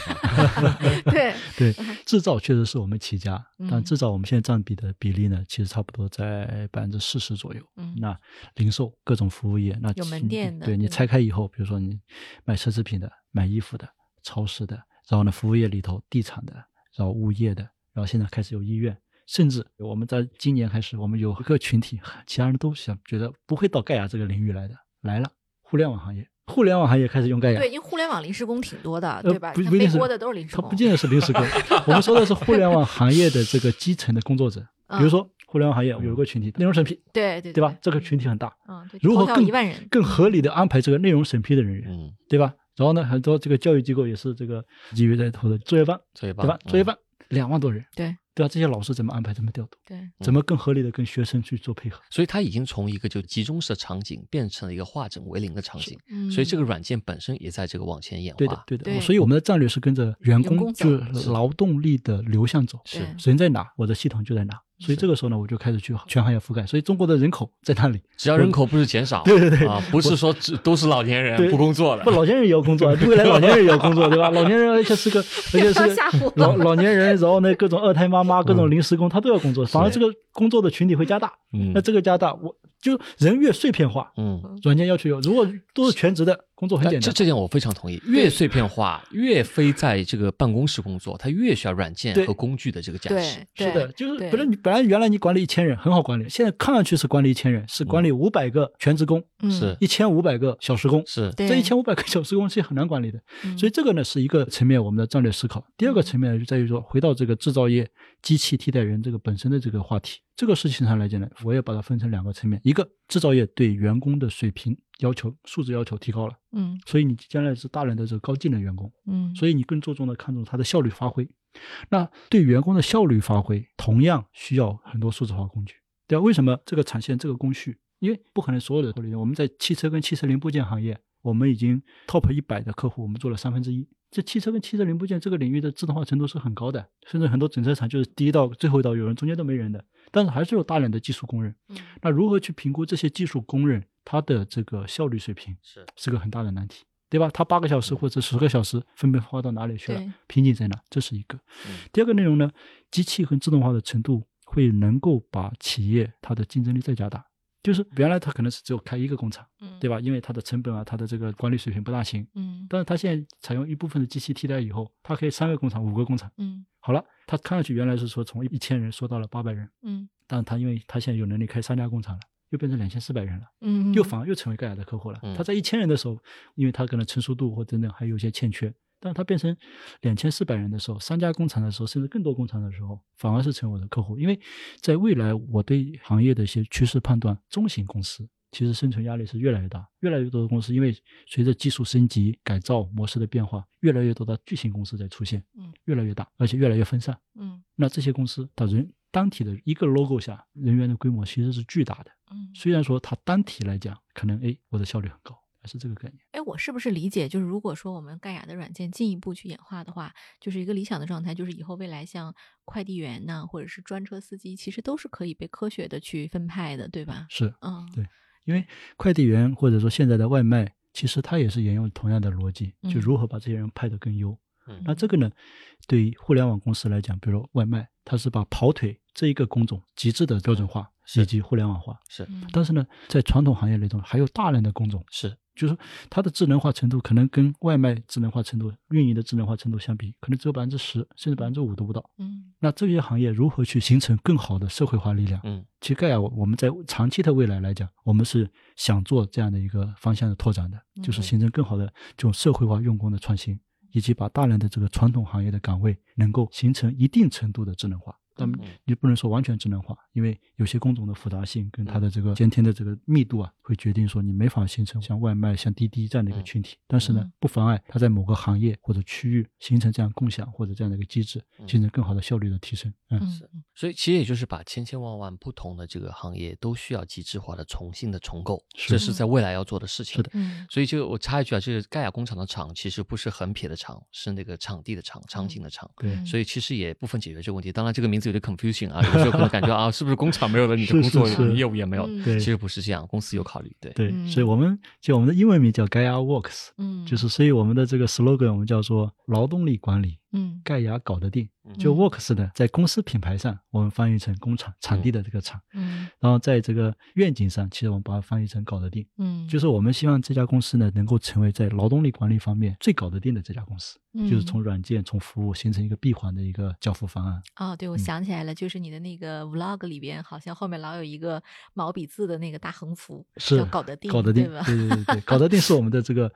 对，对，制造确实是我们起家，但嗯制造我们现在占比的比例呢，其实差不多在百分之四十左右。嗯那零售各种服务业，那有门店的对你拆开以后，比如说你卖奢侈品的、买衣服的、超市的，然后呢服务业里头地产的，然后物业的，然后现在开始有医院，甚至我们在今年开始，我们有一个群体，其他人都想觉得不会到盖亚这个领域来的，来了，互联网行业，互联网行业开始用盖亚。对，因为互联网临时工挺多的，呃对吧？不不一定是都是临时工。它不见得是临时工，我们说的是互联网行业的这个基层的工作者，比如嗯说互联网行业有一个群体，内容审批，对对对吧？这个群体很大，嗯，如何更一万人，更合理的安排这个内容审批的人员，嗯，对吧？然后呢，很多这个教育机构也是这个基于在投的作业班，作业班对吧？作业嗯班两万多人，对对啊？这些老师怎么安排，怎么调度，对，怎么更合理的跟学生去做配合？所以它已经从一个就集中式的场景变成了一个化整为零的场景，嗯，所以这个软件本身也在这个往前演化。对的，对的。对所以我们的战略是跟着员员工就是劳动力的流向走。是人在哪，我的系统就在哪。所以这个时候呢，我就开始去全行业覆盖。所以中国的人口在那里？只要人口不是减少，对对对啊，不是说只都是老年人不工作了不，，老年人也要工作，未来老年人也要工作，对吧？老年人而且是个，而且是个老老年人，然后呢，各种二胎妈妈、各种临时工，他都要工作，反而这个工作的群体会加大。嗯那这个加大，我就人越碎片化，嗯。软件要求有。如果都是全职的，工作很简单。这这点我非常同意，越碎片化，越非在这个办公室工作，它越需要软件和工具的这个加持。对是的，就是本来你本来原来你管理一千人很好管理，现在看上去是管理一千人，是管理五百个全职工，嗯是一千五百个小时工。是，这一千五百个小时工是很难管理的，嗯所以这个呢是一个层面我们的战略思考。第二个层面呢就在于说，回到这个制造业机器替代人这个本身的这个话题，这个事情上来讲呢，我也把它分成两个层面，一个制造业对员工的水平要求、素质要求提高了，嗯所以你将来是大量的这个高技能员工，嗯，所以你更注重的看重它的效率发挥。那对员工的效率发挥，同样需要很多数字化工具。对吧？为什么这个产线这个工序？因为不可能所有的都利用。我们在汽车跟汽车零部件行业，我们已经 top 一百的客户，我们做了三分之一。这汽车跟汽车零部件这个领域的自动化程度是很高的，甚至很多整车厂就是第一道、最后一道有人，中间都没人的，但是还是有大量的技术工人。嗯那如何去评估这些技术工人他的这个效率水平，是是个很大的难题，对吧？他八个小时或者十个小时分别花到哪里去了？瓶颈在哪？这是一个嗯。第二个内容呢，机器和自动化的程度会能够把企业它的竞争力再加大。就是原来他可能是只有开一个工厂，嗯，对吧？因为它的成本啊，它的这个管理水平不大行。嗯但是他现在采用一部分的机器替代以后，它可以三个工厂、五个工厂。嗯好了，他看上去原来是说从一千人缩到了八百人，嗯但他因为他现在有能力开三家工厂了，又变成两千四百人了。嗯，又反而又成为盖亚的客户了。嗯他在一千人的时候，因为他可能成熟度或等等还有一些欠缺，但是它变成两千四百人的时候，三家工厂的时候，甚至更多工厂的时候，反而是成为我的客户。因为在未来，我对行业的一些趋势判断，中型公司其实生存压力是越来越大，越来越多的公司因为随着技术升级、改造模式的变化，越来越多的巨型公司在出现，嗯，越来越大，而且越来越分散。嗯那这些公司，它人单体的一个 logo 下，人员的规模其实是巨大的。嗯。虽然说它单体来讲，可能哎我的效率很高，还是这个概念。哎，我是不是理解，就是如果说我们盖亚的软件进一步去演化的话，就是一个理想的状态，就是以后未来像快递员呐，或者是专车司机，其实都是可以被科学的去分派的，对吧？是嗯，对因为快递员或者说现在的外卖，其实它也是沿用同样的逻辑，嗯就如何把这些人派得更优。嗯那这个呢，对于互联网公司来讲，比如说外卖，它是把跑腿这一个工种极致的标准化是以及互联网化。是嗯但是呢，在传统行业里头还有大量的工种，是就是它的智能化程度可能跟外卖智能化程度、运营的智能化程度相比，可能只有百分之十甚至百分之五都不到。嗯那这些行业如何去形成更好的社会化力量？嗯其实盖亚，我我们在长期的未来来讲，我们是想做这样的一个方向的拓展的，就是嗯形成更好的这种社会化用工的创新，以及把大量的这个传统行业的岗位能够形成一定程度的智能化。但嗯你不能说完全智能化，因为有些工种的复杂性跟嗯它的这个监听的这个密度啊，会决定说你没法形成像外卖、像滴滴这样的一个群体。但是呢嗯，不妨碍它在某个行业或者区域形成这样共享或者这样的一个机制，嗯形成更好的效率的提升。嗯，嗯是所以其实也就是把千千万万不同的这个行业都需要极致化的重新的重构，是这是在未来要做的事情。是的嗯所以就我插一句啊，就是盖亚工厂的厂其实不是横撇的厂，是那个场地的场，场景的场。对。嗯所以其实也部分解决这个问题。当然，这个名字有的 confusing 啊，有时候可能感觉啊，是不是工厂没有了，你的工作是。是业务也没有？嗯。对。其实不是这样，公司有考虑。对，对，嗯。所以我们就我们的英文名叫 Gaia Works，嗯，就是所以我们的这个 slogan 我们叫做劳动力管理，嗯盖亚搞得定。嗯就嗯 Works 呢，在公司品牌上我们翻译成工厂、场地的这个厂，嗯然后在这个愿景上，其实我们把它翻译成搞得定。嗯，就是我们希望这家公司呢，能够成为在劳动力管理方面最搞得定的这家公司，嗯就是嗯从软件、从服务形成一个闭环的一个交付方案。哦，对，我嗯想起来了，就是你的那个 vlog 里边，好像后面老有一个毛笔字的那个大横幅，是叫搞得定，搞得定？对对对对，搞得定是我们的这个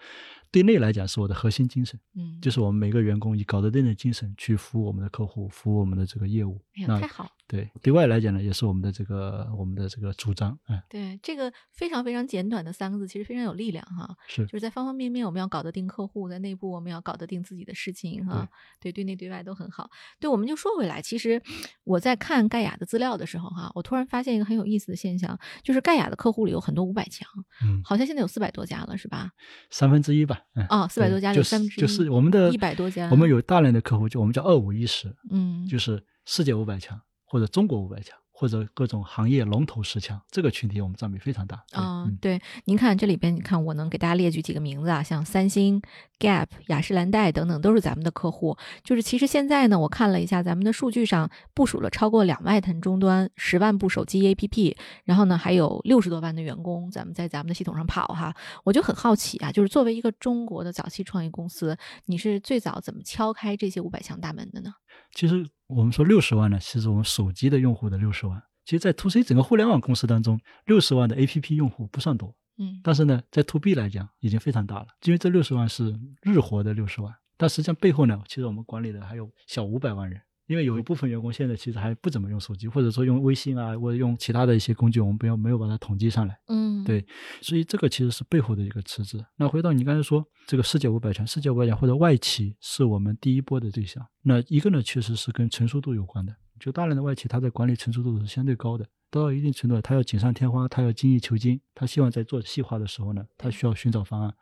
对内来讲是我的核心精神。嗯，就是我们每个员工以搞得定的精神去服务我们的客户，服务我们的这个业务。哎呀，那太好。对对外来讲呢，也是我们的这个我们的这个主张。哎，对，这个非常非常简短的三个字，其实非常有力量哈。是就是在方方面面，我们要搞得定客户，在内部我们要搞得定自己的事情哈。对，对内对外都很好。对，我们就说回来，其实我在看盖亚的资料的时候哈，我突然发现一个很有意思的现象，就是盖亚的客户里有很多五百强，嗯，好像现在有四百多家了，是吧？三分之一吧。嗯，哦，四百对多家里就三分之一，就是我们的一百多家，我们有大量的客户，就我们叫二五一十，嗯，就是世界五百强或者中国五百强或者各种行业龙头十强，这个群体我们占比非常大。嗯，对，您看这里边，你看我能给大家列举几个名字啊，像三星、Gap、雅诗兰黛等等，都是咱们的客户。就是其实现在呢，我看了一下咱们的数据上，部署了超过两万台终端，十万部手机 APP，然后呢还有六十多万的员工，咱们在咱们的系统上跑哈。我就很好奇啊，就是作为一个中国的早期创业公司，你是最早怎么敲开这些五百强大门的呢？其实我们说六十万呢，其实我们手机的用户的六十万，其实在 to C 整个互联网公司当中，六十万的 APP 用户不算多。嗯但是呢，在 to B 来讲已经非常大了，因为这六十万是日活的六十万，但实际上背后呢，其实我们管理的还有小五百万人，因为有一部分员工现在其实还不怎么用手机，或者说用微信啊，或者用其他的一些工具，我们不要没有把它统计上来。嗯，对所以这个其实是背后的一个池子。那回到你刚才说这个世界五百强，世界五百强或者外企是我们第一波的对象。那一个呢，确实是跟成熟度有关的，就大量的外企它在管理成熟度是相对高的，到一定程度，他要锦上添花，他要精益求精，他希望在做细化的时候呢，他需要寻找方案。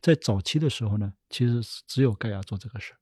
在早期的时候呢，其实是只有盖亚做这个事儿。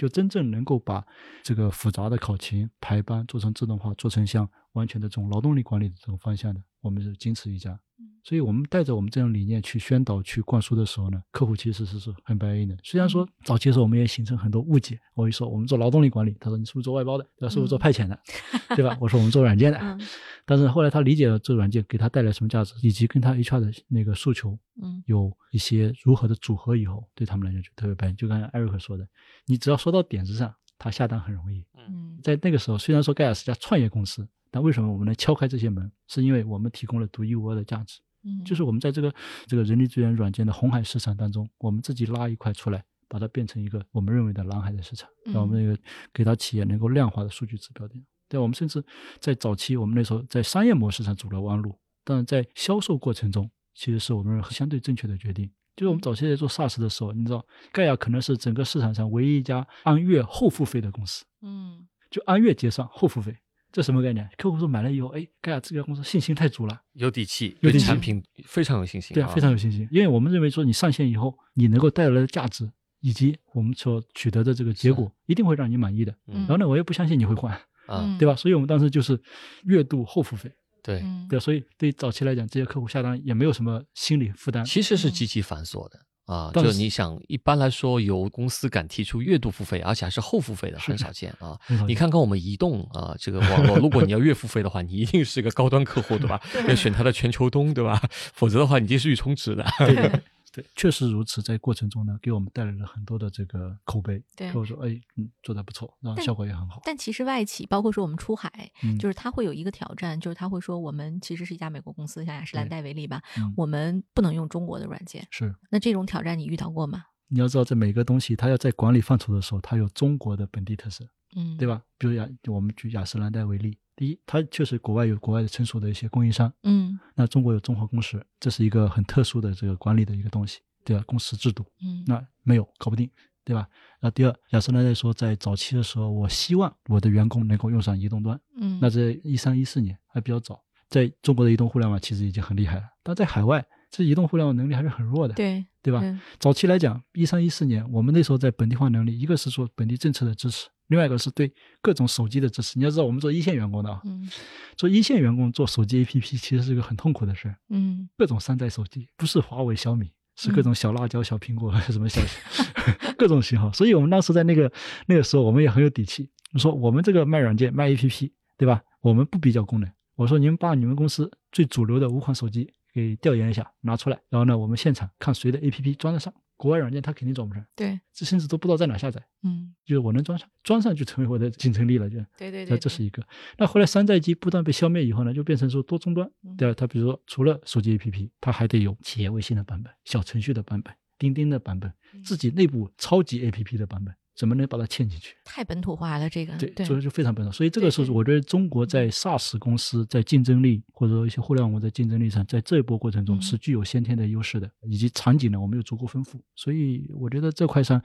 就真正能够把这个复杂的考勤排班做成自动化，做成像完全的这种劳动力管理的这种方向的，我们是仅此一家。所以我们带着我们这种理念去宣导、去灌输的时候呢，客户其实是是很白应的。虽然说早期的时候我们也形成很多误解，我一说我们做劳动力管理，他说你是不是做外包的？对吧？是不是做派遣的？对吧？我说我们做软件的。嗯但是后来他理解了这软件给他带来什么价值，以及跟他 HR 的那个诉求嗯有一些如何的组合以后，对他们来讲就特别白。就刚才艾瑞克说的，你只要说到点子上，他下单很容易。嗯在那个时候，虽然说盖亚是家创业公司，但为什么我们能敲开这些门？是因为我们提供了独一无二的价值，嗯，就是我们在这个这个人力资源软件的红海市场当中，我们自己拉一块出来，把它变成一个我们认为的蓝海的市场，嗯让我们那个给到企业能够量化的数据指标点。对，我们甚至在早期，我们那时候在商业模式上走了弯路，但是在销售过程中，其实是我们认为相对正确的决定。就是我们早期在做 SaaS 的时候，你知道，盖亚可能是整个市场上唯一一家按月后付费的公司。嗯就按月结算后付费，这什么概念？客户说买了以后，哎，盖亚这家公司信心太足了，有底气，有底气对产品非常有信心，对啊，非常有信心，因为我们认为说你上线以后，你能够带来的价值以及我们所取得的这个结果，一定会让你满意的。嗯然后呢，我也不相信你会换，啊，对吧？所以我们当时就是月度后付费，对，嗯对，所以对早期来讲，这些客户下单也没有什么心理负担。其实是嗯极其繁琐的。啊，就是你想，一般来说，有公司敢提出月度付费，而且还是后付费的，很少见啊。你看看我们移动啊，这个网络，如果你要月付费的话，你一定是个高端客户，对吧？要选它的全球通，对吧？否则的话，你这是去充值的。对对确实如此。在过程中呢，给我们带来了很多的这个口碑。对客户说，哎，嗯，做的不错，然后效果也很好。但其实外企，包括说我们出海，嗯就是它会有一个挑战，就是他会说我们其实是一家美国公司，像雅诗兰黛为例吧，嗯我们不能用中国的软件。是。那这种挑战你遇到过吗？你要知道，在每个东西它要在管理范畴的时候，它有中国的本地特色，嗯，对吧？比如雅，我们举雅诗兰黛为例，第一，它确实国外有国外的成熟的一些供应商，嗯那中国有中华工时，这是一个很特殊的这个管理的一个东西，对吧？工时制度，嗯，那没有搞不定，对吧？那第二，雅诗兰黛说，在早期的时候，我希望我的员工能够用上移动端，嗯，那在一三一四年还比较早，在中国的移动互联网其实已经很厉害了，但在海外，这移动互联网能力还是很弱的，对对吧？对早期来讲，一三一四年，我们那时候在本地化能力，一个是说本地政策的支持，另外一个是对各种手机的支持。你要知道，我们做一线员工的啊，嗯做一线员工做手机 APP 其实是一个很痛苦的事儿，嗯各种山寨手机，不是华为、小米，是各种小辣椒、小苹果，什么小 各种型号。所以我们当时在那个那个时候，我们也很有底气，说我们这个卖软件、卖 APP，对吧？我们不比较功能。我说你们把你们公司最主流的五款手机给调研一下，拿出来，然后呢，我们现场看谁的 APP 装得上。国外软件它肯定装不上，对，这甚至都不知道在哪下载。嗯就是我能装上，装上就成为我的竞争力了，就。那对对对，这是一个。那后来山寨机不断被消灭以后呢，就变成说多终端，嗯对吧？它比如说除了手机 APP，它还得有企业微信的版本、小程序的版本、钉钉的版本、嗯自己内部超级 APP 的版本，怎么能把它嵌进去？太本土化了，这个对，对所以就非常本土。所以这个是我觉得中国在 SaaS 公司在竞争力或者说一些互联网在竞争力上，在这一波过程中嗯是具有先天的优势的，以及场景呢我们又足够丰富。所以我觉得这块上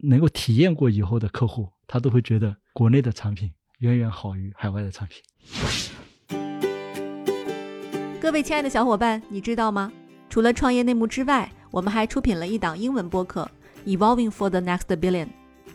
能够体验过以后的客户，他都会觉得国内的产品远远好于海外的产品。各位亲爱的小伙伴，你知道吗？除了创业内幕之外，我们还出品了一档英文播客《Evolving for the Next Billion》，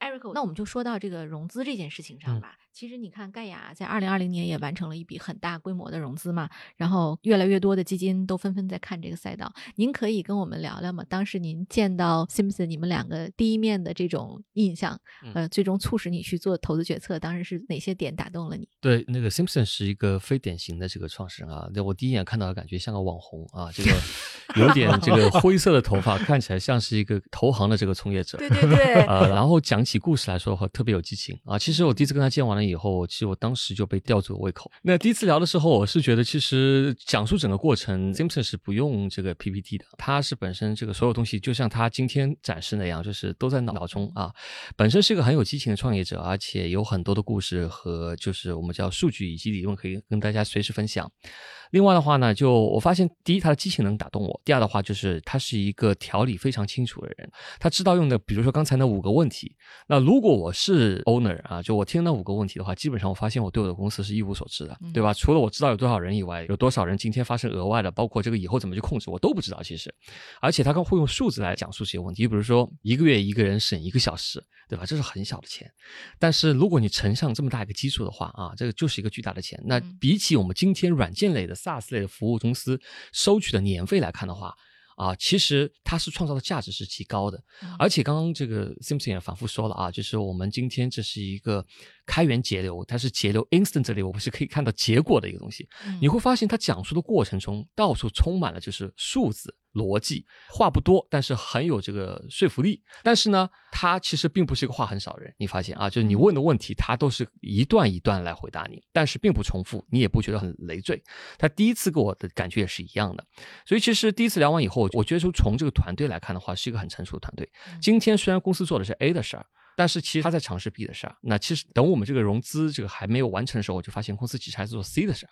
Eric，那我们就说到这个融资这件事情上吧。其实你看，盖亚在二零二零年也完成了一笔很大规模的融资嘛，然后越来越多的基金都纷纷在看这个赛道。您可以跟我们聊聊吗？当时您见到 Simpson 你们两个第一面的这种印象，呃，最终促使你去做投资决策，当时是哪些点打动了你？对，那个 Simpson 是一个非典型的这个创始人啊，那我第一眼看到的感觉像个网红啊，这个 有点这个灰色的头发，看起来像是一个投行的这个从业者。对对对，呃，然后讲起故事来说的话，特别有激情啊。其实我第一次跟他见完了以后，其实我当时就被吊足了胃口。那第一次聊的时候，我是觉得其实讲述整个过程，Simpson 是不用这个 PPT 的，他是本身这个所有东西就像他今天展示那样，就是都在脑中啊。本身是一个很有激情的创业者，而且有很多的故事和就是我们叫数据以及理论可以跟大家随时分享。另外的话呢，就我发现，第一，他的激情能打动我；第二的话，就是他是一个条理非常清楚的人，他知道用的，比如说刚才那五个问题。那如果我是 owner 啊，就我听那五个问题的话，基本上我发现我对我的公司是一无所知的，对吧？除了我知道有多少人以外，有多少人今天发生额外的，包括这个以后怎么去控制，我都不知道。其实，而且他刚会用数字来讲述这些问题，比如说一个月一个人省一个小时，对吧？这是很小的钱，但是如果你乘上这么大一个基数的话啊，这个就是一个巨大的钱。那比起我们今天软件类的 SaaS 类的服务公司收取的年费来看的话，啊，其实它是创造的价值是极高的。而且刚刚这个 Simpson 也反复说了啊，就是我们今天这是一个开源节流，它是节流 instantly，我们是可以看到结果的一个东西。你会发现它讲述的过程中，到处充满了就是数字。逻辑话不多，但是很有这个说服力。但是呢，他其实并不是一个话很少的人。你发现啊，就是你问的问题，他都是一段一段来回答你，但是并不重复，你也不觉得很累赘。他第一次给我的感觉也是一样的。所以其实第一次聊完以后，我觉得说从这个团队来看的话，是一个很成熟的团队。今天虽然公司做的是 A 的事儿。但是其实他在尝试 B 的事儿，那其实等我们这个融资这个还没有完成的时候，我就发现公司其实还是做 C 的事儿，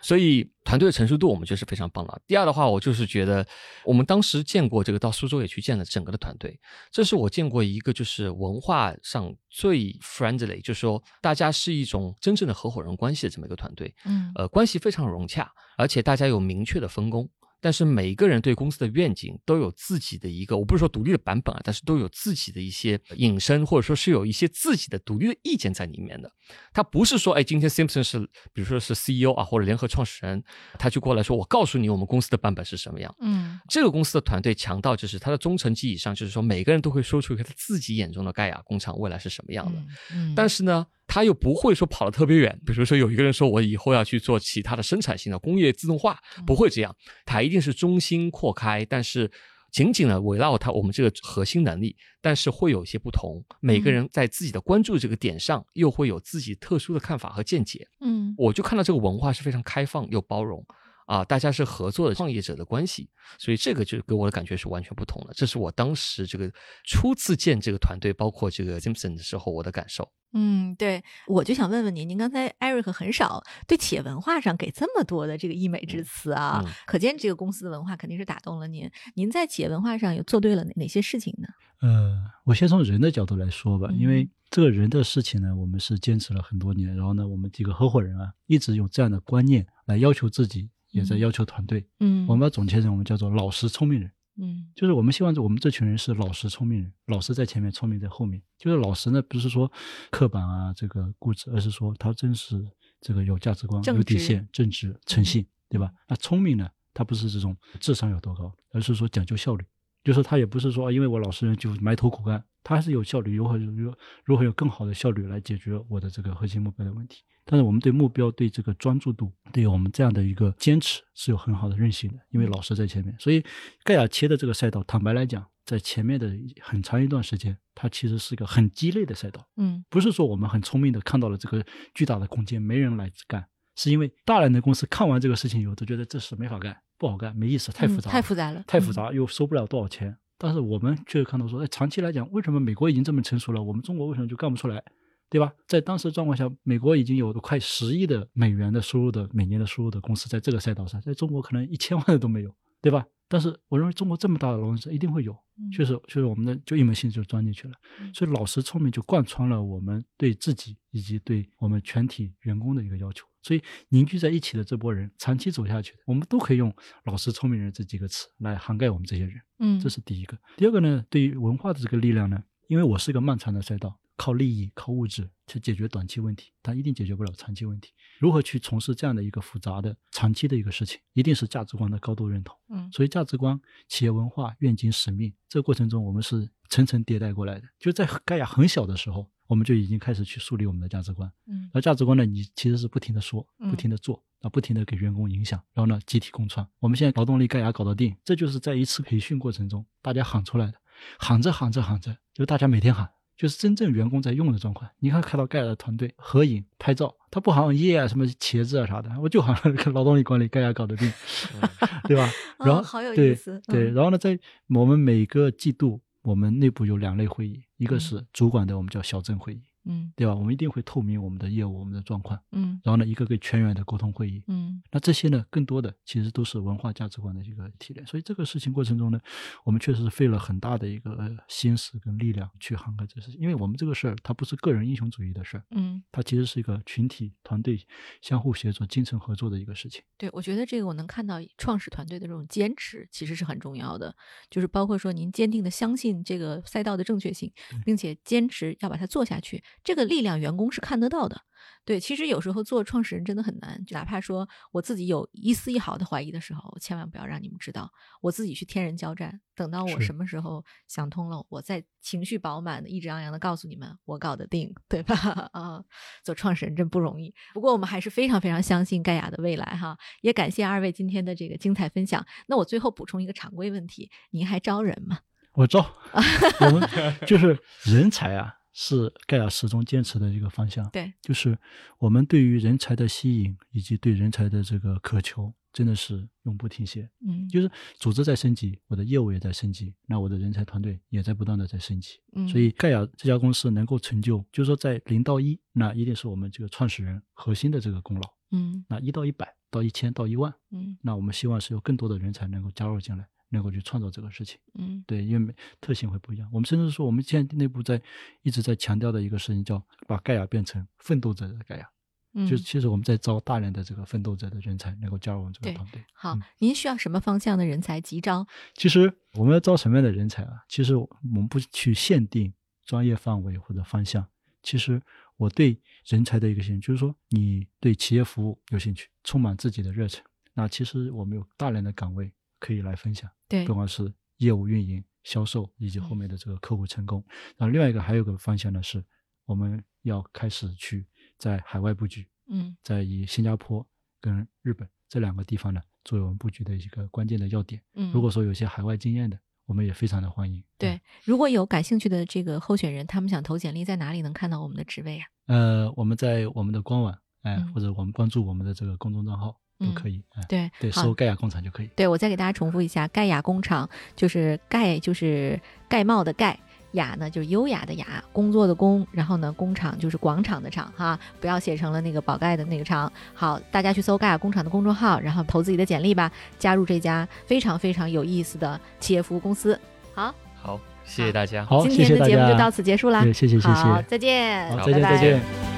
所以团队的成熟度我们觉得是非常棒的。第二的话，我就是觉得我们当时见过这个到苏州也去见了整个的团队，这是我见过一个就是文化上最 friendly，就是说大家是一种真正的合伙人关系的这么一个团队，嗯，呃，关系非常融洽，而且大家有明确的分工。但是每一个人对公司的愿景都有自己的一个，我不是说独立的版本啊，但是都有自己的一些引申，或者说是有一些自己的独立的意见在里面的。他不是说，哎，今天 Simpson 是，比如说是 CEO 啊，或者联合创始人，他就过来说，我告诉你我们公司的版本是什么样。嗯，这个公司的团队强到就是他的忠诚级以上，就是说每个人都会说出一个他自己眼中的盖亚工厂未来是什么样的。嗯，但是呢。他又不会说跑得特别远，比如说有一个人说我以后要去做其他的生产性的工业自动化，不会这样，他一定是中心扩开，但是紧紧的围绕他我们这个核心能力，但是会有一些不同，每个人在自己的关注这个点上又会有自己特殊的看法和见解。嗯，我就看到这个文化是非常开放又包容。啊，大家是合作的创业者的关系，所以这个就给我的感觉是完全不同的。这是我当时这个初次见这个团队，包括这个 Simpson 的时候，我的感受。嗯，对，我就想问问您，您刚才 Eric 很少对企业文化上给这么多的这个溢美之词啊，可见这个公司的文化肯定是打动了您。您在企业文化上有做对了哪哪些事情呢？呃，我先从人的角度来说吧，因为这个人的事情呢，我们是坚持了很多年，然后呢，我们几个合伙人啊，一直用这样的观念来要求自己。也在要求团队，嗯，我们把总结成我们叫做老实聪明人，嗯，就是我们希望我们这群人是老实聪明人，老实在前面，聪明在后面。就是老实呢，不是说刻板啊，这个固执，而是说他真是这个有价值观、有底线、正直、诚信，对吧？那聪明呢，他不是这种智商有多高，而是说讲究效率，就是他也不是说因为我老实人就埋头苦干，他还是有效率，如何如如何有更好的效率来解决我的这个核心目标的问题。但是我们对目标、对这个专注度、对我们这样的一个坚持是有很好的韧性的，因为老师在前面。所以盖亚切的这个赛道，坦白来讲，在前面的很长一段时间，它其实是一个很鸡肋的赛道。嗯，不是说我们很聪明的看到了这个巨大的空间，没人来干，是因为大量的公司看完这个事情以后，都觉得这事没法干，不好干，没意思，太复杂，太复杂了，太复杂又收不了多少钱。但是我们却看到说，哎，长期来讲，为什么美国已经这么成熟了，我们中国为什么就干不出来？对吧？在当时状况下，美国已经有快十亿的美元的收入的每年的收入的公司，在这个赛道上，在中国可能一千万的都没有，对吧？但是我认为中国这么大的公司一定会有，确实，确实我们的就一门心思就钻进去了，所以老实聪明就贯穿了我们对自己以及对我们全体员工的一个要求。所以凝聚在一起的这波人，长期走下去，我们都可以用老实聪明人这几个词来涵盖我们这些人。嗯，这是第一个。第二个呢，对于文化的这个力量呢，因为我是一个漫长的赛道。靠利益、靠物质去解决短期问题，它一定解决不了长期问题。如何去从事这样的一个复杂的长期的一个事情，一定是价值观的高度认同。嗯，所以价值观、企业文化、愿景、使命，这个过程中我们是层层迭代过来的。就在盖亚很小的时候，我们就已经开始去树立我们的价值观。嗯，而价值观呢，你其实是不停的说，不停的做，啊，不停的给员工影响，然后呢，集体共创。我们现在劳动力盖亚搞得定，这就是在一次培训过程中大家喊出来的，喊着喊着喊着，就大家每天喊。就是真正员工在用的状况。你看看到盖亚的团队合影拍照，他不好像耶啊什么茄子啊啥的，我就好像跟劳动力管理盖亚搞的定，对吧？然后哦好有意对思对，嗯然后呢，在我们每个季度，我们内部有两类会议，一个嗯是主管的，我们叫小镇会议，嗯对吧？我们一定会透明我们的业务、我们的状况。嗯然后呢，一个个全员的沟通会议。嗯那这些呢，更多的其实都是文化价值观的一个提炼。所以这个事情过程中呢，我们确实是费了很大的一个呃心思跟力量去涵盖这事情，因为我们这个事儿它不是个人英雄主义的事儿，嗯，它其实是一个群体团队相互协作、精诚合作的一个事情。对，我觉得这个我能看到创始团队的这种坚持，其实是很重要的。就是包括说您坚定的相信这个赛道的正确性，并且坚持要把它做下去，这个力量员工是看得到的。对，其实有时候做创始人真的很难，就哪怕说我自己有一丝一毫的怀疑的时候，千万不要让你们知道，我自己去天人交战。等到我什么时候想通了，我再情绪饱满的、意志昂扬的告诉你们，我搞得定，对吧？啊，做创始人真不容易。不过我们还是非常非常相信盖亚的未来哈，也感谢二位今天的这个精彩分享。那我最后补充一个常规问题：您还招人吗？我招，我们就是人才啊，是盖亚始终坚持的一个方向。对，就是我们对于人才的吸引以及对人才的这个渴求，真的是永不停歇。嗯，就是组织在升级，我的业务也在升级，那我的人才团队也在不断的在升级。嗯所以盖亚这家公司能够成就，就是说在零到一，那一定是我们这个创始人核心的这个功劳。嗯那一到一百到一千到一万，嗯那我们希望是有更多的人才能够加入进来，能够去创造这个事情。嗯对，因为特性会不一样。我们甚至说，我们现在内部在一直在强调的一个事情，叫把盖亚变成奋斗者的盖亚。嗯，就是其实我们在招大量的这个奋斗者的人才，能够加入我们这个团队。好嗯。您需要什么方向的人才急招？其实我们要招什么样的人才啊？其实我们不去限定专业范围或者方向。其实我对人才的一个兴趣，就是说你对企业服务有兴趣，充满自己的热忱。那其实我们有大量的岗位可以来分享，对不管是业务运营、销售以及后面的这个客户成功。然后另外一个还有个方向呢，是我们要开始去在海外布局，嗯在以新加坡跟日本这两个地方呢，作为我们布局的一个关键的要点。嗯，如果说有些海外经验的，我们也非常的欢迎。对，如果有感兴趣的这个候选人，他们想投简历，在哪里能看到我们的职位啊？呃，我们在我们的官网，哎、嗯或者我们关注我们的这个公众账号都可以，哎、对对，搜盖亚工厂就可以。对，我再给大家重复一下，盖亚工厂就是盖就是盖帽的盖，雅呢就是优雅的雅，工作的工，然后呢工厂就是广场的场哈，不要写成了那个宝盖的那个厂。好，大家去搜盖亚工厂的公众号，然后投自己的简历吧，加入这家非常非常有意思的企业服务公司。好，好，谢谢大家。好，今。天的节目就到此结束啦。谢谢谢谢好，再见，再见拜再见。